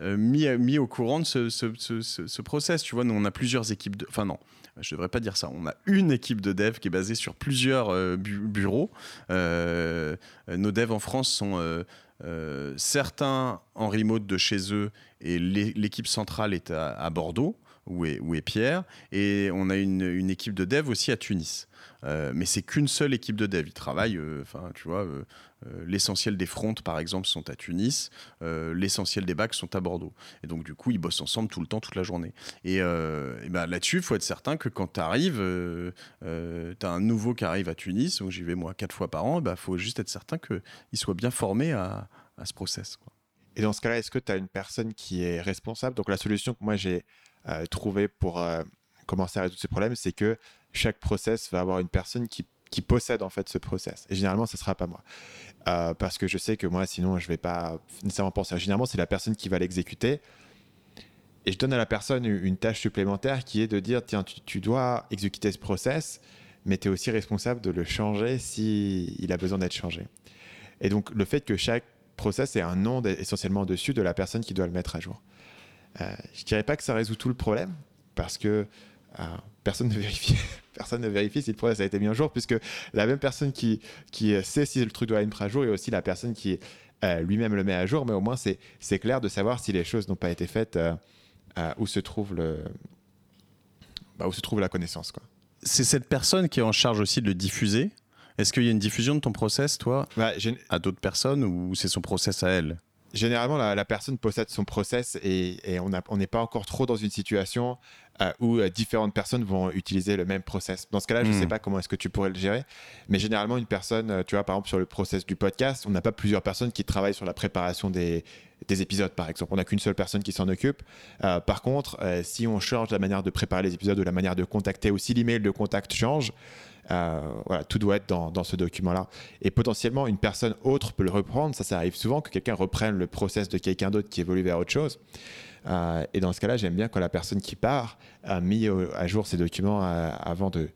mis, mis, au courant de ce, ce, ce, process. Tu vois, nous, on a plusieurs équipes de... Enfin non, je ne devrais pas dire ça. On a une équipe de dev qui est basée sur plusieurs euh, bureaux. Euh, nos devs en France sont euh, certains en remote de chez eux et l'équipe centrale est à, Bordeaux, où est, Pierre. Et on a une, équipe de dev aussi à Tunis. mais c'est qu'une seule équipe de dev. Ils travaillent, enfin, tu vois, euh, l'essentiel des fronts, par exemple, sont à Tunis. Euh, l'essentiel des bacs sont à Bordeaux. Et donc, du coup, ils bossent ensemble tout le temps, toute la journée. Et, euh, ben, là-dessus, il faut être certain que quand tu arrives, tu as un nouveau qui arrive à Tunis, où j'y vais moi quatre fois par an, il ben, faut juste être certain qu'il soit bien formé à, ce process. Et dans ce cas-là, est-ce que tu as une personne qui est responsable? Donc, la solution que moi j'ai trouvée pour commencer à résoudre ces problèmes, c'est que chaque process va avoir une personne qui possède en fait ce process. Et généralement, ce sera pas moi. Euh, parce que je sais que moi, sinon, je vais pas nécessairement penser. Généralement, c'est la personne qui va l'exécuter. Et je donne à la personne une tâche supplémentaire qui est de dire tiens, tu, dois exécuter ce process, mais tu es aussi responsable de le changer s'il il a besoin d'être changé. Et donc, le fait que chaque process ait un nom essentiellement dessus de la personne qui doit le mettre à jour. Euh, je dirais pas que ça résout tout le problème, parce que euh, personne ne vérifie personne ne vérifie si le process a été mis à jour, puisque la même personne qui, qui sait si le truc doit être mis à jour est aussi la personne qui euh, lui-même le met à jour, mais au moins c'est clair de savoir si les choses n'ont pas été faites, euh, euh, où, se trouve le, bah, où se trouve la connaissance. C'est cette personne qui est en charge aussi de le diffuser Est-ce qu'il y a une diffusion de ton process, toi, bah, à d'autres personnes, ou c'est son process à elle? Généralement, la, personne possède son process et, et on n'est pas encore trop dans une situation euh, où euh, différentes personnes vont utiliser le même process. Dans ce cas-là, je ne sais hmm. pas comment est-ce que tu pourrais le gérer, mais généralement, une personne, euh, tu vois, par exemple, sur le process du podcast, on n'a pas plusieurs personnes qui travaillent sur la préparation des, des épisodes, par exemple. On n'a qu'une seule personne qui s'en occupe. par contre, si on change la manière de préparer les épisodes ou la manière de contacter, ou si l'email de contact change, voilà, tout doit être dans, ce document-là. Et potentiellement, une personne autre peut le reprendre. Ça, ça arrive souvent que quelqu'un reprenne le process de quelqu'un d'autre qui évolue vers autre chose. Euh, et dans ce cas-là, j'aime bien quand la personne qui part a mis à jour ses documents euh, avant de,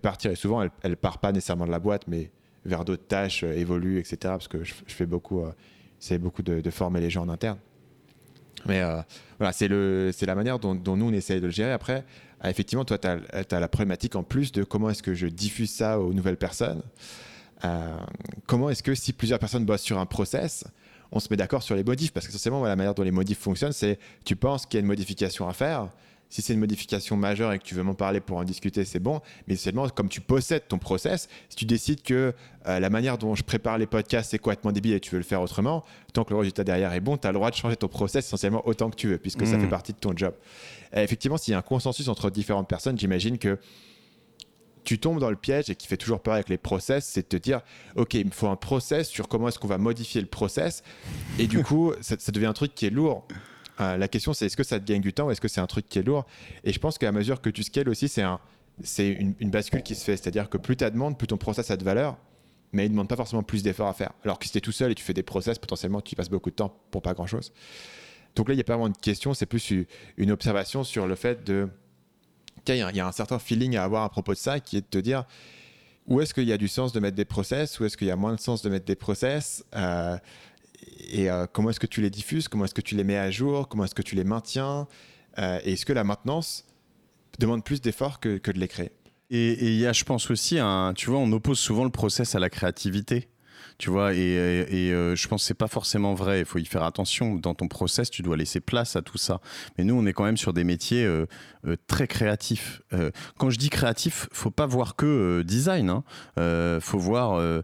partir. Et souvent, elle ne part pas nécessairement de la boîte, mais vers d'autres tâches, euh, évolue, etc. Parce que je, fais beaucoup, c'est beaucoup de, former les gens en interne. Mais voilà, c'est la manière dont, nous, on essaye de le gérer. Après, effectivement, toi, tu as, la problématique en plus de comment est-ce que je diffuse ça aux nouvelles personnes. comment est-ce que si plusieurs personnes bossent sur un process, on se met d'accord sur les modifs, parce que essentiellement, la manière dont les modifs fonctionnent, c'est tu penses qu'il y a une modification à faire. Si c'est une modification majeure et que tu veux m'en parler pour en discuter, c'est bon. Mais seulement, comme tu possèdes ton process, si tu décides que euh, la manière dont je prépare les podcasts c'est complètement débile et tu veux le faire autrement, tant que le résultat derrière est bon, tu as le droit de changer ton process essentiellement autant que tu veux, puisque ça Mmh. fait partie de ton job. Et effectivement, s'il y a un consensus entre différentes personnes, j'imagine que tu tombes dans le piège et qui fait toujours peur avec les process, c'est de te dire, OK, il me faut un process sur comment est-ce qu'on va modifier le process. Et du coup, ça, ça devient un truc qui est lourd. Euh, la question, c'est est-ce que ça te gagne du temps ou est-ce que c'est un truc qui est lourd? Et je pense qu'à mesure que tu scales aussi, c'est un, c'est une, bascule qui se fait. C'est-à-dire que plus tu as de demande, plus ton process a de valeur, mais il ne demande pas forcément plus d'efforts à faire. Alors que si tu es tout seul et tu fais des process, potentiellement, tu y passes beaucoup de temps pour pas grand-chose. Donc là, il n'y a pas vraiment de question, c'est plus une observation sur le fait de. Il y, a un certain feeling à avoir à propos de ça qui est de te dire où est-ce qu'il y a du sens de mettre des process, où est-ce qu'il y a moins de sens de mettre des process, euh, et euh, comment est-ce que tu les diffuses, comment est-ce que tu les mets à jour, comment est-ce que tu les maintiens, euh, et est-ce que la maintenance demande plus d'efforts que, de les créer? Et il y a, je pense aussi, tu vois, on oppose souvent le process à la créativité. Tu vois, et, euh, je pense que c'est pas forcément vrai. Il faut y faire attention. Dans ton process, tu dois laisser place à tout ça. Mais nous, on est quand même sur des métiers très créatifs. Quand je dis créatif, faut pas voir que design. Hein. Faut voir.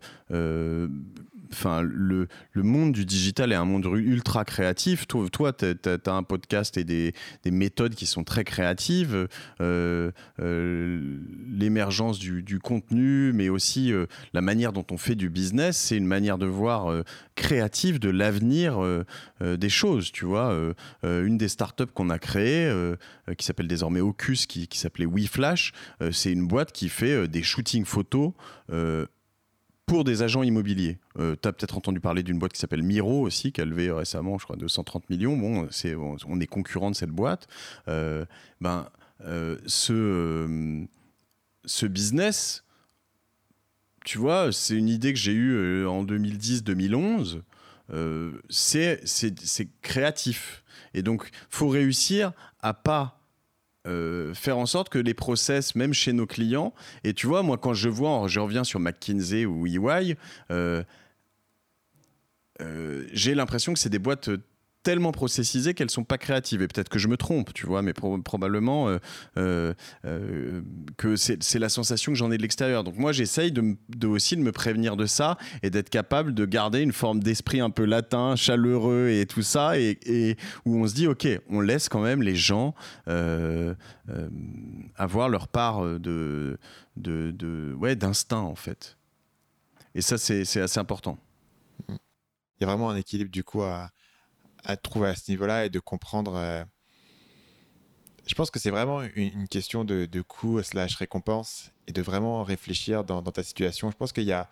Enfin, le, le monde du digital est un monde ultra créatif. Toi, tu as, un podcast et des, des méthodes qui sont très créatives. Euh, euh, L'émergence du, du contenu, mais aussi euh, la manière dont on fait du business, c'est une manière de voir créative de l'avenir des choses. Tu vois, une des startups qu'on a euh, qui s'appelle désormais Ocus, qui, qui s'appelait WeFlash, c'est une boîte qui fait des shootings photos. Euh, pour des agents immobiliers. tu as peut-être entendu parler d'une boîte qui s'appelle Miro aussi, qui a levé récemment, je crois, 230 millions. Bon, c'est, on, est concurrent de cette boîte. Euh, ben, euh, ce, euh, ce business, tu vois, c'est une idée que j'ai eue euh, en 2010-2011. Euh, c'est, c'est, c'est créatif. Et donc, faut réussir à pas euh, faire en sorte que les process, même chez nos clients, et tu vois, moi, quand je vois, je reviens sur McKinsey ou EY, euh, euh, j'ai l'impression que c'est des boîtes tellement processisées qu'elles sont pas créatives. Et peut-être que je me trompe, tu vois, mais pro- probablement euh, euh, euh, que c'est la sensation que j'en ai de l'extérieur. Donc moi, j'essaye de, aussi de me prévenir de ça et d'être capable de garder une forme d'esprit un peu latin, chaleureux et tout ça, et, où on se dit, ok, on laisse quand même les gens avoir leur part de, de, ouais, d'instinct en fait. Et ça, c'est assez important. Il y a vraiment un équilibre du coup à, à trouver à ce niveau-là et de comprendre. euh, Je pense que c'est vraiment une, une question de, de coût slash récompense et de vraiment réfléchir dans, dans ta situation. Je pense qu'il y a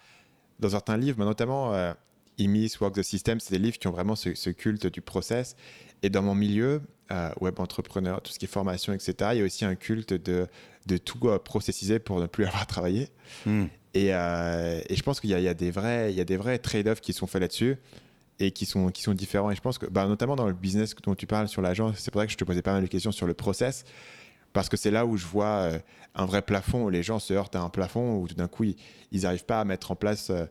dans certains livres, mais notamment euh, Imis, Work the System, c'est des livres qui ont vraiment ce, ce culte du process. Et dans mon milieu, euh, web entrepreneur, tout ce qui est formation, etc., il y a aussi un culte de, de tout processiser pour ne plus avoir travaillé. Hmm. Et, euh, et je pense qu'il y, a- il y a des vrais, il y a des vrais trade-offs qui sont faits là-dessus et qui sont, qui sont différents. Et je pense que, bah, notamment dans le business dont tu parles sur l'agence, c'est pour ça que je te posais pas mal de questions sur le process, parce que c'est là où je vois euh, un vrai plafond, où les gens se heurtent à un plafond, où tout d'un coup, ils n'arrivent pas à mettre en place euh,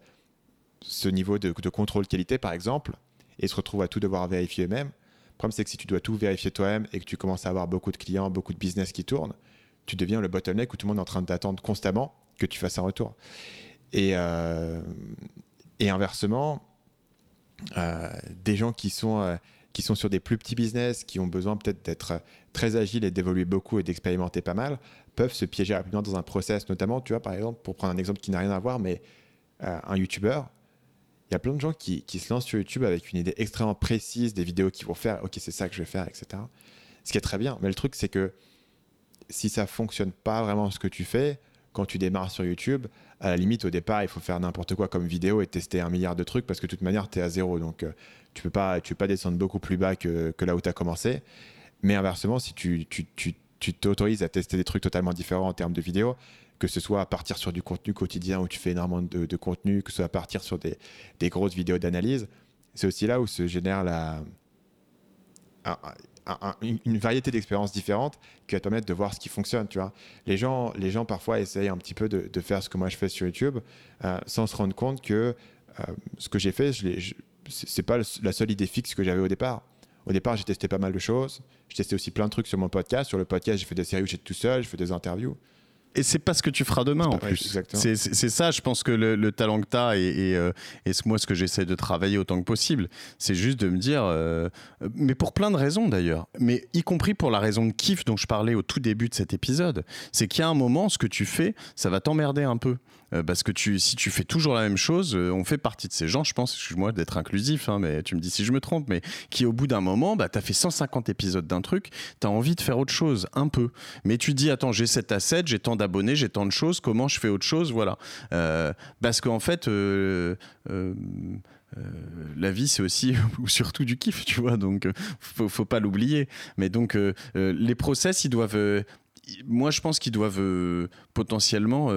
ce niveau de, de contrôle qualité, par exemple, et se retrouvent à tout devoir vérifier eux-mêmes. Le problème, c'est que si tu dois tout vérifier toi-même et que tu commences à avoir beaucoup de clients, beaucoup de business qui tournent, tu deviens le bottleneck où tout le monde est en train d'attendre constamment que tu fasses un retour. Et, euh, et inversement, des gens qui sont, euh, qui sont sur des plus petits business, qui ont besoin peut-être d'être euh, très agiles et d'évoluer beaucoup et d'expérimenter pas mal, peuvent se piéger rapidement dans un process, notamment, tu vois, par exemple, pour prendre un exemple qui n'a rien à voir, mais euh, un YouTuber, il y a plein de gens qui, qui se lancent sur YouTube avec une idée extrêmement précise des vidéos qu'ils vont faire, ok, c'est ça que je vais faire, etc. Ce qui est très bien, mais le truc, c'est que si ça fonctionne pas vraiment ce que tu fais, quand tu démarres sur YouTube, à la limite, au départ, il faut faire n'importe quoi comme vidéo et tester un milliard de trucs parce que de toute manière, tu es à zéro. Donc, euh, tu peux peux pas descendre beaucoup plus bas que, que là où tu as commencé. Mais inversement, si tu tu- tu- tu t'autorises à tester des trucs totalement différents en termes de vidéo, que ce soit à partir sur du contenu quotidien où tu fais énormément de, contenu, que ce soit à partir sur des, des grosses vidéos d'analyse, c'est aussi là où se génère la, un- un- une, variété d'expériences différentes qui va permettre de voir ce qui fonctionne. Tu vois. Les, gens, les gens parfois essayent un petit peu de, faire ce que moi je fais sur YouTube euh, sans se rendre compte que euh, ce que j'ai fait, je je- c'est pas la seule idée fixe que j'avais au départ. Au départ, j'ai testé pas mal de choses. J'ai testé aussi plein de trucs sur mon podcast. Sur le podcast, j'ai fait des séries où j'étais tout seul, j'ai fait des interviews et c'est pas ce que tu feras demain en plus. C'est ça, je pense que le, talent que tu as et, euh, et, moi ce que j'essaie de travailler autant que possible, c'est juste de me dire, euh, mais pour plein de raisons d'ailleurs, mais y compris pour la raison de kiff dont je parlais au tout début de cet épisode, c'est qu'il y a un moment, ce que tu fais, ça va t'emmerder un peu. Euh, parce que tu, si tu fais toujours la même chose, on fait partie de ces gens, je pense, excuse-moi d'être inclusif, hein, mais tu me dis si je me trompe, mais qui au bout d'un moment, bah, tu as fait 150 épisodes d'un truc, tu as envie de faire autre chose, un peu. Mais tu dis, attends, j'ai cet asset, j'ai tant abonnés, j'ai tant de choses, comment je fais autre chose, voilà. Euh, parce qu'en fait, euh, euh, la vie, c'est aussi ou surtout du kiff, tu vois. Donc, faut, faut pas l'oublier. Mais donc, les process, ils doivent. moi, je pense qu'ils doivent potentiellement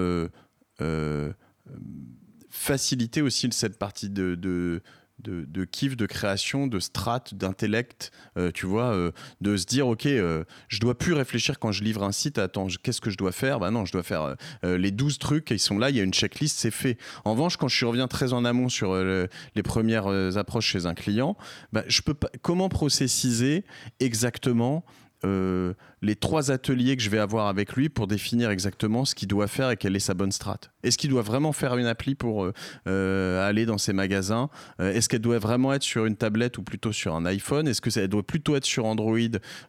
faciliter aussi cette partie de, de, kiff, de création, de strat, d'intellect, euh, tu vois, euh, de se dire, ok, euh, je dois plus réfléchir quand je livre un site, attends, qu'est-ce que je dois faire? Bah non, je dois faire les 12 trucs, ils sont là, il y a une checklist, c'est fait. En revanche, quand je reviens très en amont sur les premières approches chez un client, bah, je peux pas, comment processiser exactement euh, les trois ateliers que je vais avoir avec lui pour définir exactement ce qu'il doit faire et quelle est sa bonne strat. Est-ce qu'il doit vraiment faire une appli pour euh, euh, aller dans ses magasins Est-ce qu'elle doit vraiment être sur une tablette ou plutôt sur un iPhone? Est-ce que doit plutôt être sur Android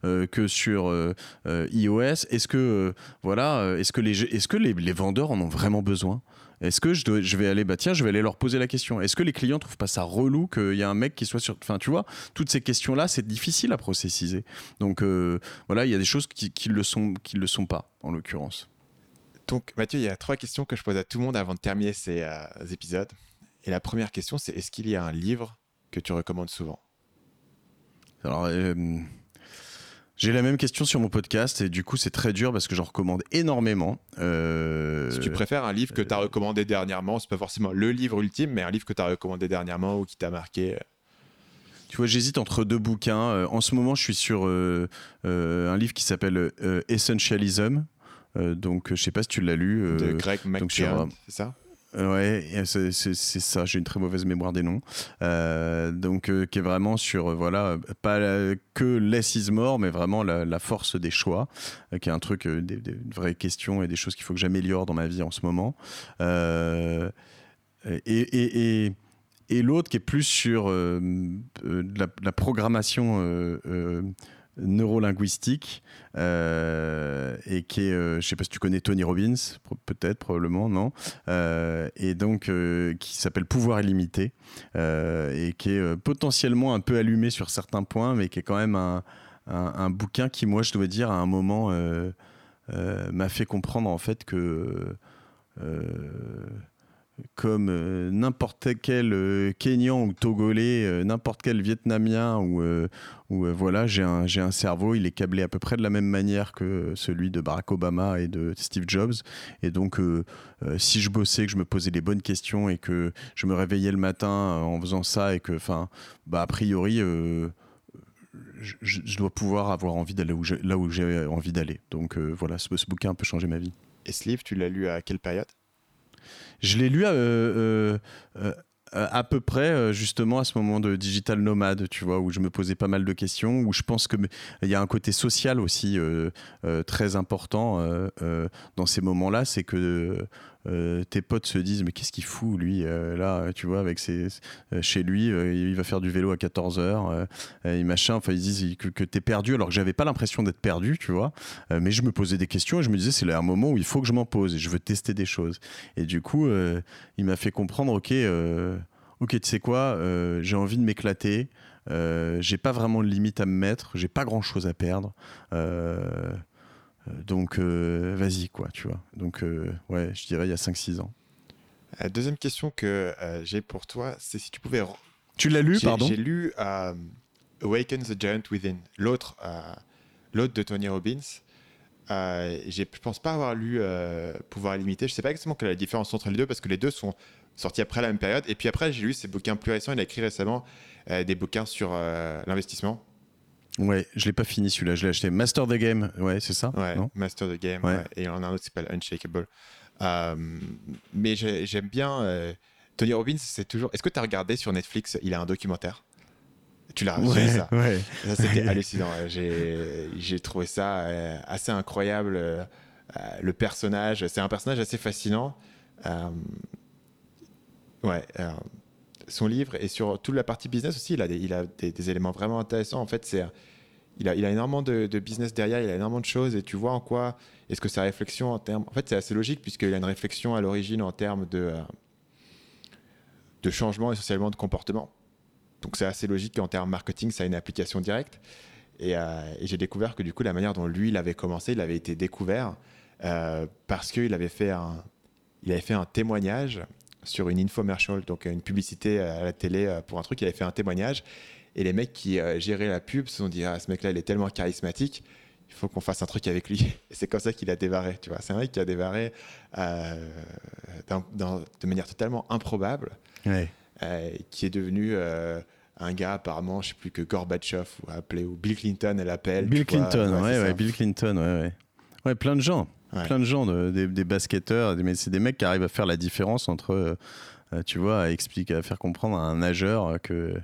que sur iOS? Est-ce que voilà, est-ce que les est-ce que les vendeurs en ont vraiment besoin? Est-ce que je, je vais aller, bah tiens, je vais aller leur poser la question. Est-ce que les clients trouvent pas ça relou qu'il y a un mec qui soit sur. Enfin, tu vois, toutes ces questions-là, c'est difficile à processiser. Donc euh, voilà, il y a des choses qui, qui le sont, qui le sont pas, en l'occurrence. Donc Mathieu, il y a trois questions que je pose à tout le monde avant de terminer ces euh, épisodes. Et la première question, c'est est-ce qu'il y a un livre que tu recommandes souvent? Alors. Euh, j'ai la même question sur mon podcast et du coup c'est très dur parce que j'en recommande énormément. Euh, si tu préfères un livre que tu as recommandé dernièrement, c'est pas forcément le livre ultime, mais un livre que tu as recommandé dernièrement ou qui t'a marqué. Tu vois, j'hésite entre deux bouquins. Euh, en ce moment, je suis sur euh, un livre qui s'appelle Essentialism. donc, je sais pas si tu l'as lu. de Greg McKeown, c'est ça? Ouais, c'est ça. J'ai une très mauvaise mémoire des noms. Euh, donc, euh, qui est vraiment sur, euh, voilà, pas que less is more, mais vraiment la, force des choix, qui est un truc, des, vraies questions et des choses qu'il faut que j'améliore dans ma vie en ce moment. et, et, l'autre qui est plus sur la, programmation neurolinguistique euh, et qui est, euh, je sais pas si tu connais Tony Robbins, peut-être, probablement, non euh, Et donc, qui s'appelle Pouvoir illimité et qui est potentiellement un peu allumé sur certains points, mais qui est quand même un, un bouquin qui, moi, je dois dire, à un moment, m'a fait comprendre en fait que comme euh, n'importe quel euh, Kenyan ou Togolais, euh, n'importe quel Vietnamien ou, voilà, j'ai un, cerveau, il est câblé à peu près de la même manière que celui de Barack Obama et de Steve Jobs. Et donc, si je bossais, que je me posais les bonnes questions et que je me réveillais le matin en faisant ça et que, enfin, bah, a priori, je, dois pouvoir avoir envie d'aller là où j'ai envie d'aller. Donc voilà, ce, ce bouquin a un peu changé ma vie. Et ce livre, tu l'as lu à quelle période? Je l'ai lu à, euh, euh, euh, à peu près justement à ce moment de digital nomade, tu vois, où je me posais pas mal de questions, où je pense que il y a un côté social aussi très important dans ces moments-là, c'est que euh, tes potes se disent mais qu'est-ce qu'il fout lui euh, là tu vois avec ses, euh, chez lui il va faire du vélo à 14 heures et machin. Enfin ils disent que, que t'es perdu alors que j'avais pas l'impression d'être perdu tu vois. Mais je me posais des questions et je me disais c'est là un moment où il faut que je m'en pose et je veux tester des choses. Et du coup il m'a fait comprendre ok ok tu sais quoi j'ai envie de m'éclater j'ai pas vraiment de limite à me mettre j'ai pas grand chose à perdre donc, euh, vas-y, quoi, tu vois. Donc, euh, ouais, je dirais il y a 5-6 ans. Euh, deuxième question que j'ai pour toi, c'est si tu pouvais. Tu l'as lu, pardon J'ai lu Awaken the Giant Within, l'autre l'autre de Tony Robbins. je ne pense pas avoir lu Pouvoir illimité. Je ne sais pas exactement quelle est la différence entre les deux parce que les deux sont sortis après la même période. Et puis après, j'ai lu ses bouquins plus récents. Il a écrit récemment des bouquins sur l'investissement. Ouais, je l'ai pas fini celui-là, je l'ai acheté. Master the Game, ouais, c'est ça Ouais, Master the Game, ouais. et il y en a un autre qui s'appelle Unshakable. Euh, mais j'aime bien. Euh, Tony Robbins, c'est toujours. Est-ce que tu as regardé sur Netflix Il a un documentaire? Tu l'as reçu, ça? ça C'était hallucinant. J'ai trouvé ça assez incroyable. le personnage, c'est un personnage assez fascinant. ouais son livre et sur toute la partie business aussi, il a des, il a des, éléments vraiment intéressants. En fait, c'est il a, il a énormément de, business derrière, il a énormément de choses et tu vois en quoi est-ce que sa réflexion en termes. En fait, c'est assez logique puisqu'il a une réflexion à l'origine en termes de, euh, de changement essentiellement de comportement. Donc, c'est assez logique qu'en termes marketing, ça a une application directe. Et, euh, j'ai découvert que du coup, la manière dont lui, il avait commencé, il avait été découvert euh, parce qu'il avait fait. Il avait fait un témoignage sur une infomercial, donc une publicité à la télé euh, pour un truc. Il avait fait un témoignage. Et les mecs qui euh, géraient la pub se sont dit Ah, ce mec-là, il est tellement charismatique, il faut qu'on fasse un truc avec lui. Et c'est comme ça qu'il a dévaré. Tu vois, c'est un mec qui a dévaré euh, de manière totalement improbable, qui est devenu un gars apparemment, je sais plus que Gorbatchev ou appelé ou Bill Clinton, elle appelle. Bill Clinton, ouais, ouais, Bill Clinton, ouais, ouais. Ouais, plein de gens. Plein de gens, des, basketteurs, mais c'est des mecs qui arrivent à faire la différence entre, euh, euh, tu vois, à expliquer, à faire comprendre à un nageur que euh,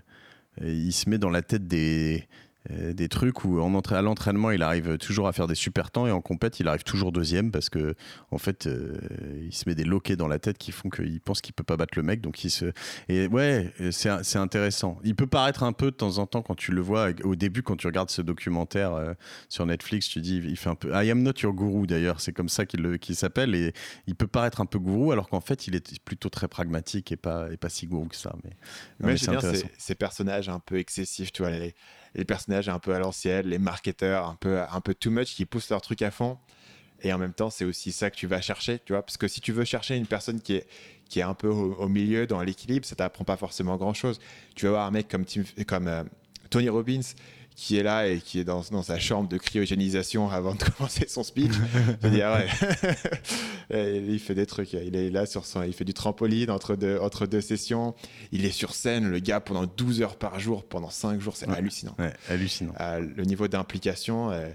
il se met dans la tête des, des trucs où en entrée à l'entraînement il arrive toujours à faire des super temps et en compète il arrive toujours deuxième parce que en fait euh, il se met des loquets dans la tête qui font qu'il pense qu'il peut pas battre le mec donc il se et ouais c'est intéressant. Il peut paraître un peu de temps en temps quand tu le vois au début quand tu regardes ce documentaire euh, sur Netflix tu dis il fait un peu I am not your guru d'ailleurs c'est comme ça qu'il s'appelle et il peut paraître un peu gourou alors qu'en fait il est plutôt très pragmatique et pas et pas si gourou que ça mais, mais c'est intéressant. ces personnages un peu excessifs tu vois les les personnages un peu à l'ancienne, les marketeurs un peu, un peu too much qui poussent leur truc à fond. Et en même temps, c'est aussi ça que tu vas chercher, tu vois. Parce que si tu veux chercher une personne qui est, qui est un peu au, milieu, dans l'équilibre, ça t'apprend pas forcément grand chose. Tu vas voir un mec comme, comme euh, Tony Robbins qui est là et qui est dans, dans, sa chambre de cryogénisation avant de commencer son speech. Je dis, ah ouais. il fait des trucs. Il est là sur son, il fait du trampoline entre deux, entre deux sessions. Il est sur scène, le gars, pendant 12 heures par jour, pendant 5 jours. C'est hallucinant. Ouais, hallucinant. Euh, le niveau d'implication. Euh,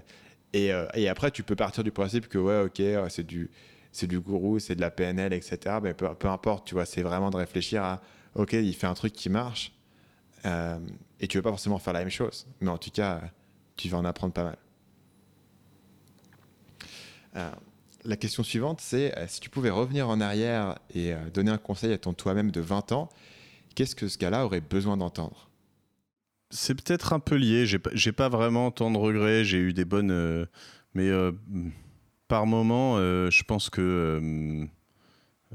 et, euh, et, après, tu peux partir du principe que, ouais, ok, c'est du, c'est du gourou, c'est de la PNL, etc. Mais peu, peu importe, tu vois, c'est vraiment de réfléchir à, ok, il fait un truc qui marche euh, et tu veux pas forcément faire la même chose, mais en tout cas, tu vas en apprendre pas mal. Euh, la question suivante, c'est euh, si tu pouvais revenir en arrière et donner un conseil à ton toi-même de 20 ans, qu'est-ce que ce gars-là aurait besoin d'entendre? C'est peut-être un peu lié. J'ai pas, pas vraiment tant de regrets. J'ai eu des bonnes. mais par moment, je pense que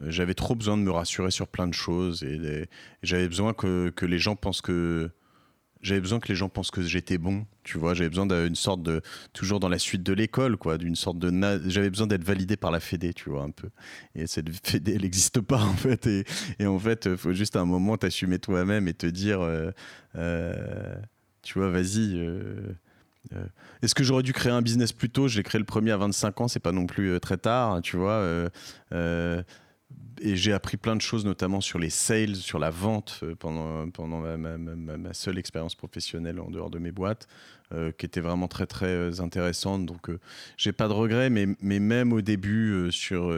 j'avais trop besoin de me rassurer sur plein de choses et, j'avais besoin que, que, les gens pensent que j'avais besoin que les gens pensent que j'étais bon, tu vois. J'avais besoin d'une sorte de toujours dans la suite de l'école, quoi, d'une sorte de j'avais besoin d'être validé par la Fédé, tu vois un peu. Et cette Fédé, elle n'existe pas en fait. Et, en fait, faut juste à un moment t'assumer toi-même et te dire, euh, euh, tu vois, vas-y. Euh, est-ce que j'aurais dû créer un business plus tôt? Je l'ai créé le premier à 25 ans, c'est pas non plus très tard, tu vois et j'ai appris plein de choses, notamment sur les sales, sur la vente euh, pendant, pendant ma, seule expérience professionnelle en dehors de mes boîtes, euh, qui était vraiment très très euh, intéressante. Donc j'ai pas de regrets, mais, mais même au début sur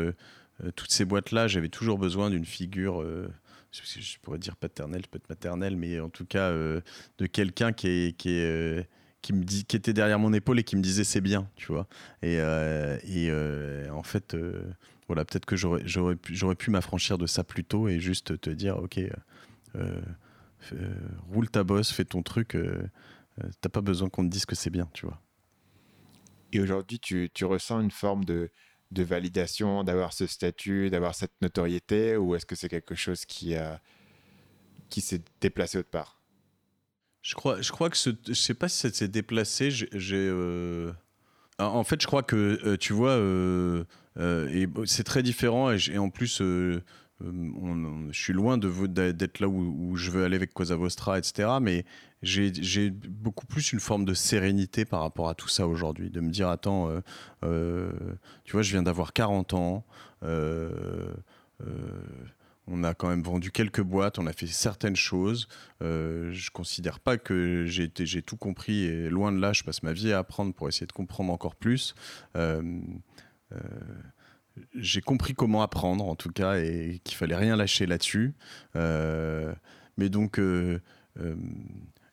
toutes ces boîtes-là, j'avais toujours besoin d'une figure. je pourrais dire paternelle, peut-être maternelle, mais en tout cas de quelqu'un qui est qui me dit, qui était derrière mon épaule et qui me disait c'est bien, tu vois. Et, et en fait, voilà, peut-être que j'aurais, j'aurais, pu, j'aurais pu m'affranchir de ça plus tôt et juste te dire, ok, euh, euh, roule ta bosse, fais ton truc, euh, t'as pas besoin qu'on te dise que c'est bien, tu vois. Et aujourd'hui, tu, tu ressens une forme de, de validation, d'avoir ce statut, d'avoir cette notoriété, ou est-ce que c'est quelque chose qui, s'est déplacé autre part? Je crois, je crois que ce, je sais pas si ça s'est déplacé. J'ai, en fait, je crois que tu vois, euh, et c'est très différent et, en plus euh, euh, je suis loin d'être là où, je veux aller avec Cosa Vostra, etc. Mais j'ai beaucoup plus une forme de sérénité par rapport à tout ça aujourd'hui. De me dire, attends, tu vois, je viens d'avoir 40 ans. On a quand même vendu quelques boîtes, on a fait certaines choses. je considère pas que j'ai tout compris et loin de là, je passe ma vie à apprendre pour essayer de comprendre encore plus. Euh, j'ai compris comment apprendre en tout cas et qu'il fallait rien lâcher là-dessus. Euh, mais donc euh,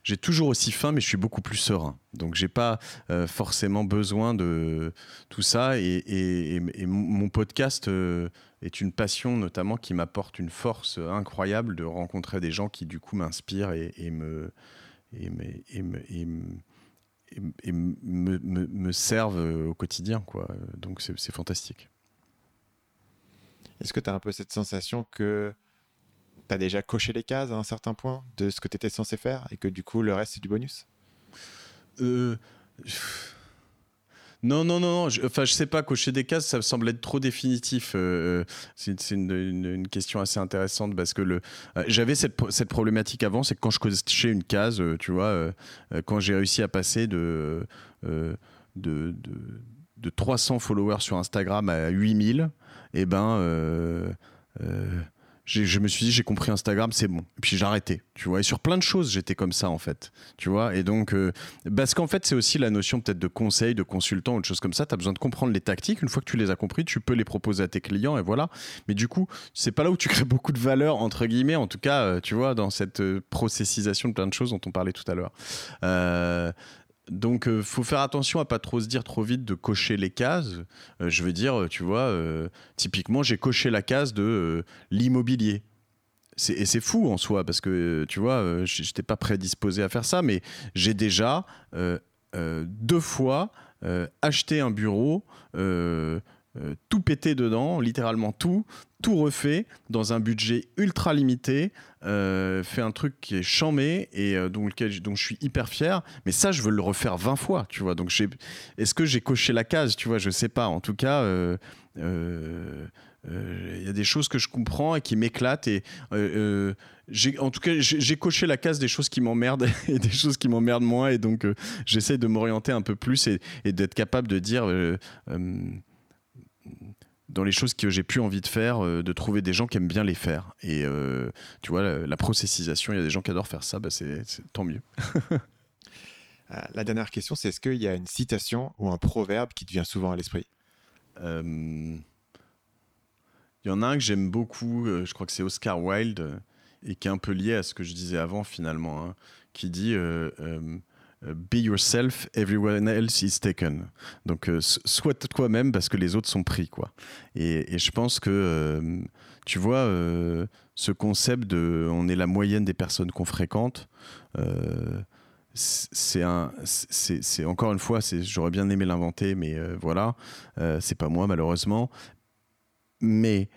j'ai toujours aussi faim, mais je suis beaucoup plus serein. Donc, j'ai pas euh, forcément besoin de tout ça. Et, mon podcast euh, est une passion, notamment, qui m'apporte une force incroyable de rencontrer des gens qui, du coup, m'inspirent et, me, me, servent au quotidien. Donc, c'est fantastique. Est-ce que tu as un peu cette sensation que tu as déjà coché les cases à un certain point de ce que tu étais censé faire et que du coup le reste c'est du bonus? Euh... Non, non, non, Je, enfin, je sais pas, cocher des cases, ça me semble être trop définitif. Euh, euh, c'est une, question assez intéressante parce que le, euh, j'avais cette, cette, problématique avant, c'est que quand je cochais une case, tu vois, quand j'ai réussi à passer de, de, de, de, 300 followers sur Instagram à 8000, et eh ben, je me suis dit, j'ai compris Instagram, c'est bon. Et puis j'ai arrêté, tu vois. Et sur plein de choses, j'étais comme ça, en fait. Tu vois. Et donc, euh, parce qu'en fait, c'est aussi la notion peut-être de conseil, de consultant ou de choses comme ça. Tu as besoin de comprendre les tactiques. Une fois que tu les as compris, tu peux les proposer à tes clients et voilà. Mais du coup, c'est pas là où tu crées beaucoup de valeur, entre guillemets, en tout cas, tu vois, dans cette processisation de plein de choses dont on parlait tout à l'heure. Donc, euh, faut faire attention à pas trop se dire trop vite de cocher les cases. Euh, je veux dire, tu vois, euh, typiquement, j'ai coché la case de l'immobilier. Et c'est fou en soi parce que, tu vois, je n'étais pas prédisposé à faire ça, mais j'ai déjà deux fois acheté un bureau euh, tout pété dedans, littéralement tout, tout refait dans un budget ultra limité, euh, fait un truc qui est chamé et euh, dont, lequel, je suis hyper fier. Mais ça, je veux le refaire 20 fois, tu vois. Donc, est-ce que j'ai coché la case, tu vois? Je sais pas. En tout cas, il y a des choses que je comprends et qui m'éclatent et en tout cas, j'ai coché la case des choses qui m'emmerdent et des choses qui m'emmerdent moins. Et donc, j'essaie de m'orienter un peu plus et d'être capable de dire dans les choses que j'ai plus envie de faire, euh, de trouver des gens qui aiment bien les faire. Et euh, tu vois, la, processisation, il y a des gens qui adorent faire ça, bah c'est tant mieux. Euh, la dernière question, c'est est-ce qu'il y a une citation ou un proverbe qui te vient souvent à l'esprit? Il y en a un que j'aime beaucoup, je crois que c'est Oscar Wilde, et qui est un peu lié à ce que je disais avant finalement, hein, qui dit be yourself, everyone else is taken. Donc, euh, sois toi-même parce que les autres sont pris, quoi. Et, je pense que, euh, tu vois, ce concept de on est la moyenne des personnes qu'on fréquente, c'est encore une fois, j'aurais bien aimé l'inventer, mais voilà, c'est pas moi malheureusement. Mais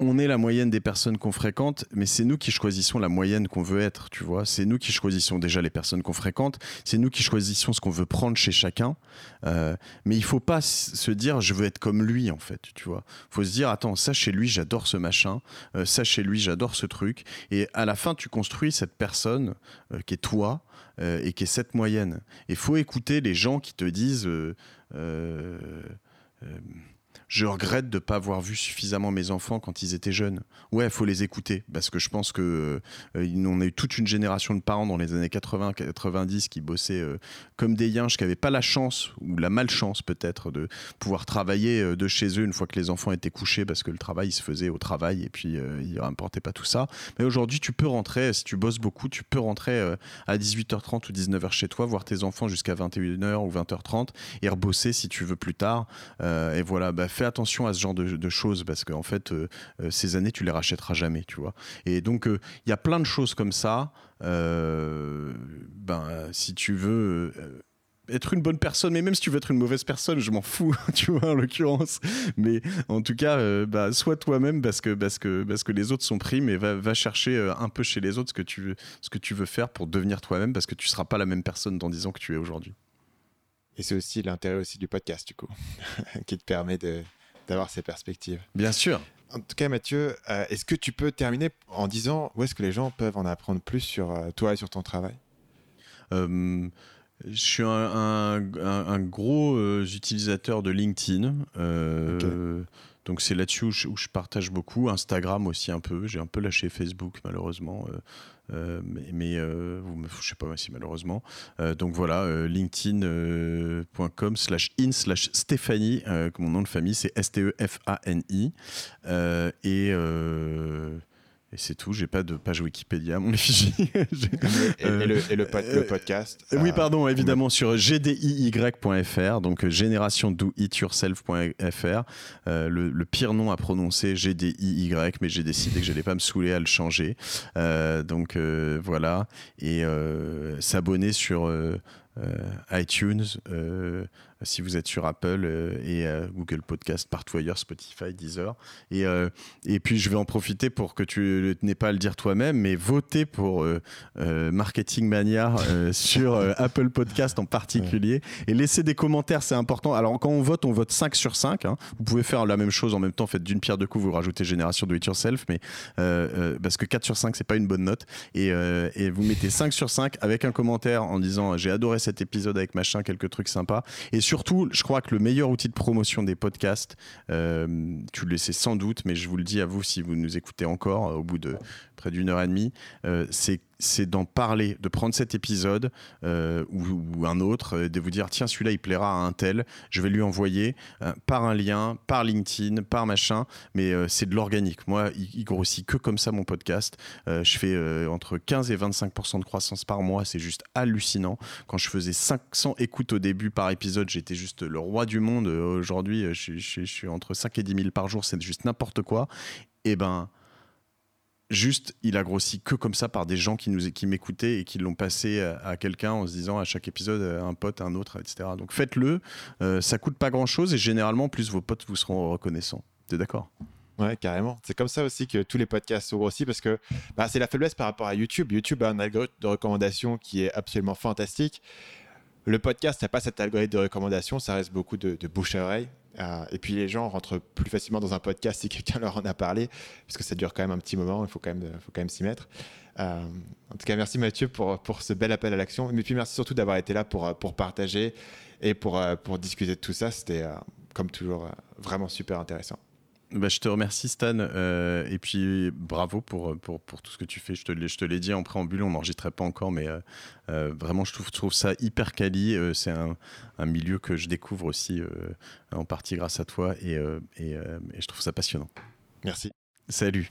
on est la moyenne des personnes qu'on fréquente, mais c'est nous qui choisissons la moyenne qu'on veut être, tu vois. C'est nous qui choisissons déjà les personnes qu'on fréquente, c'est nous qui choisissons ce qu'on veut prendre chez chacun. Euh, mais il faut pas se dire je veux être comme lui, en fait, tu vois. faut se dire attends, ça chez lui, j'adore ce machin, euh, ça chez lui, j'adore ce truc. Et à la fin, tu construis cette personne euh, qui est toi et qui est cette moyenne. Il faut écouter les gens qui te disent je regrette de ne pas avoir vu suffisamment mes enfants quand ils étaient jeunes. Ouais, il faut les écouter, parce que je pense que euh, on a eu toute une génération de parents dans les années 80-90 qui bossaient euh, comme des yinches, qui n'avaient pas la chance, ou la malchance peut-être, de pouvoir travailler euh, de chez eux une fois que les enfants étaient couchés, parce que le travail, il se faisait au travail, et puis il ne rapportait pas tout ça. Mais aujourd'hui, tu peux rentrer, si tu bosses beaucoup, tu peux rentrer à 18h30 ou 19h chez toi, voir tes enfants jusqu'à 21h ou 20h30, et rebosser si tu veux plus tard. et voilà, bah, fais attention à ce genre de, choses parce qu'en fait, euh, euh, ces années, tu les rachèteras jamais, tu vois. Et donc, euh, il y a plein de choses comme ça. ben, si tu veux être une bonne personne, mais même si tu veux être une mauvaise personne, je m'en fous, tu vois, en l'occurrence. Mais en tout cas, bah, sois toi-même parce que, parce, que, parce que les autres sont pris, mais va, chercher un peu chez les autres ce que tu veux, ce que tu veux faire pour devenir toi-même parce que tu seras pas la même personne dans 10 ans que tu es aujourd'hui. Et c'est aussi l'intérêt aussi du podcast, du coup, qui te permet d'avoir ces perspectives. Bien sûr. En tout cas, Mathieu, euh, est-ce que tu peux terminer en disant où est-ce que les gens peuvent en apprendre plus sur euh, toi et sur ton travail? Euh, Je suis un, gros utilisateur de LinkedIn. Donc c'est là-dessus où, je partage beaucoup. Instagram aussi un peu. J'ai un peu lâché Facebook malheureusement. Euh, mais, euh, je sais pas si malheureusement. Euh, donc voilà, linkedin.com slash in slash Stéphanie, mon nom de famille c'est S-T-E-F-A-N-I. et et c'est tout, j'ai pas de page Wikipédia à mon effigie. et, le, et le, podcast Oui, pardon, évidemment sur gdiy.fr, donc génération do it yourself.fr. le, le, pire nom à prononcer, GDIY, mais j'ai décidé que j'allais pas me saouler à le changer. donc voilà, et s'abonner sur iTunes si vous êtes sur Apple euh, et euh, Google Podcast, partout ailleurs, Spotify, Deezer. Et, euh, et puis, je vais en profiter pour que tu n'aies pas à le dire toi-même, mais voter pour Marketing Mania sur Apple Podcast en particulier. Et laisser des commentaires, c'est important. Alors, quand on vote, on vote 5 sur 5. Hein. Vous pouvez faire la même chose en même temps, faites d'une pierre deux coups, vous rajoutez Génération Do It Yourself, mais parce que 4 sur 5, c'est pas une bonne note. Et, et vous mettez 5 sur 5 avec un commentaire en disant j'ai adoré cet épisode avec machin, quelques trucs sympas. Et surtout, je crois que le meilleur outil de promotion des podcasts, euh, tu le sais sans doute, mais je vous le dis à vous si vous nous écoutez encore au bout de près d'une heure et demie, euh, c'est c'est d'en parler, de prendre cet épisode euh, ou, un autre, euh, de vous dire tiens celui-là il plaira à un tel, je vais lui envoyer par un lien, par LinkedIn, par machin, mais c'est de l'organique. Moi, il, grossit que comme ça mon podcast. je fais entre 15 et 25% de croissance par mois, c'est juste hallucinant. Quand je faisais 500 écoutes au début par épisode, j'étais juste le roi du monde. Aujourd'hui, je, je, suis entre 5 et 10 000 par jour, c'est juste n'importe quoi. Et eh ben juste, il a grossi que comme ça par des gens qui, nous, qui m'écoutaient et qui l'ont passé à, quelqu'un en se disant à chaque épisode euh, un pote, un autre, etc. Donc faites-le, euh, ça coûte pas grand-chose et généralement, plus vos potes vous seront reconnaissants. T'es d'accord? Ouais, carrément. C'est comme ça aussi que tous les podcasts sont grossis parce que bah, c'est la faiblesse par rapport à YouTube. YouTube a un algorithme de recommandation qui est absolument fantastique. Le podcast n'a pas cet algorithme de recommandation, ça reste beaucoup de, de bouche à oreille. Euh, et puis les gens rentrent plus facilement dans un podcast si quelqu'un leur en a parlé, parce que ça dure quand même un petit moment, il faut quand même, faut quand même s'y mettre. Euh, en tout cas, merci Mathieu pour, pour ce bel appel à l'action. Mais puis merci surtout d'avoir été là pour, pour partager et pour, pour discuter de tout ça. C'était, euh, comme toujours, vraiment super intéressant. Bah, je te remercie Stan euh, et puis bravo pour, pour, pour, tout ce que tu fais. Je te, je te l'ai dit en préambule, on n'enregistrait pas encore, mais euh, euh, vraiment je trouve, trouve, ça hyper quali. c'est un, un, milieu que je découvre aussi en partie grâce à toi et, et, et, je trouve ça passionnant. Merci. Salut.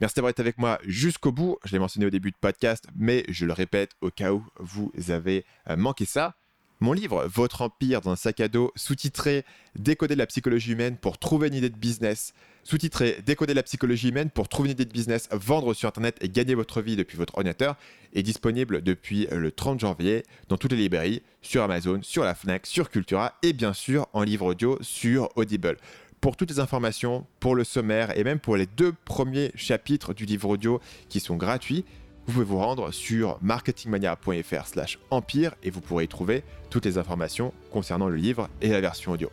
Merci d'avoir été avec moi jusqu'au bout. Je l'ai mentionné au début de podcast, mais je le répète au cas où vous avez manqué ça. Mon livre, Votre Empire dans un sac à dos, sous-titré Décoder la psychologie humaine pour trouver une idée de business, sous-titré Décoder la psychologie humaine pour trouver une idée de business, vendre sur Internet et gagner votre vie depuis votre ordinateur, est disponible depuis le 30 janvier dans toutes les librairies, sur Amazon, sur la Fnac, sur Cultura et bien sûr en livre audio sur Audible. Pour toutes les informations, pour le sommaire et même pour les deux premiers chapitres du livre audio qui sont gratuits, vous pouvez vous rendre sur marketingmania.fr slash empire et vous pourrez y trouver toutes les informations concernant le livre et la version audio.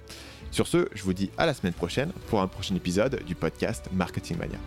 Sur ce, je vous dis à la semaine prochaine pour un prochain épisode du podcast Marketing Mania.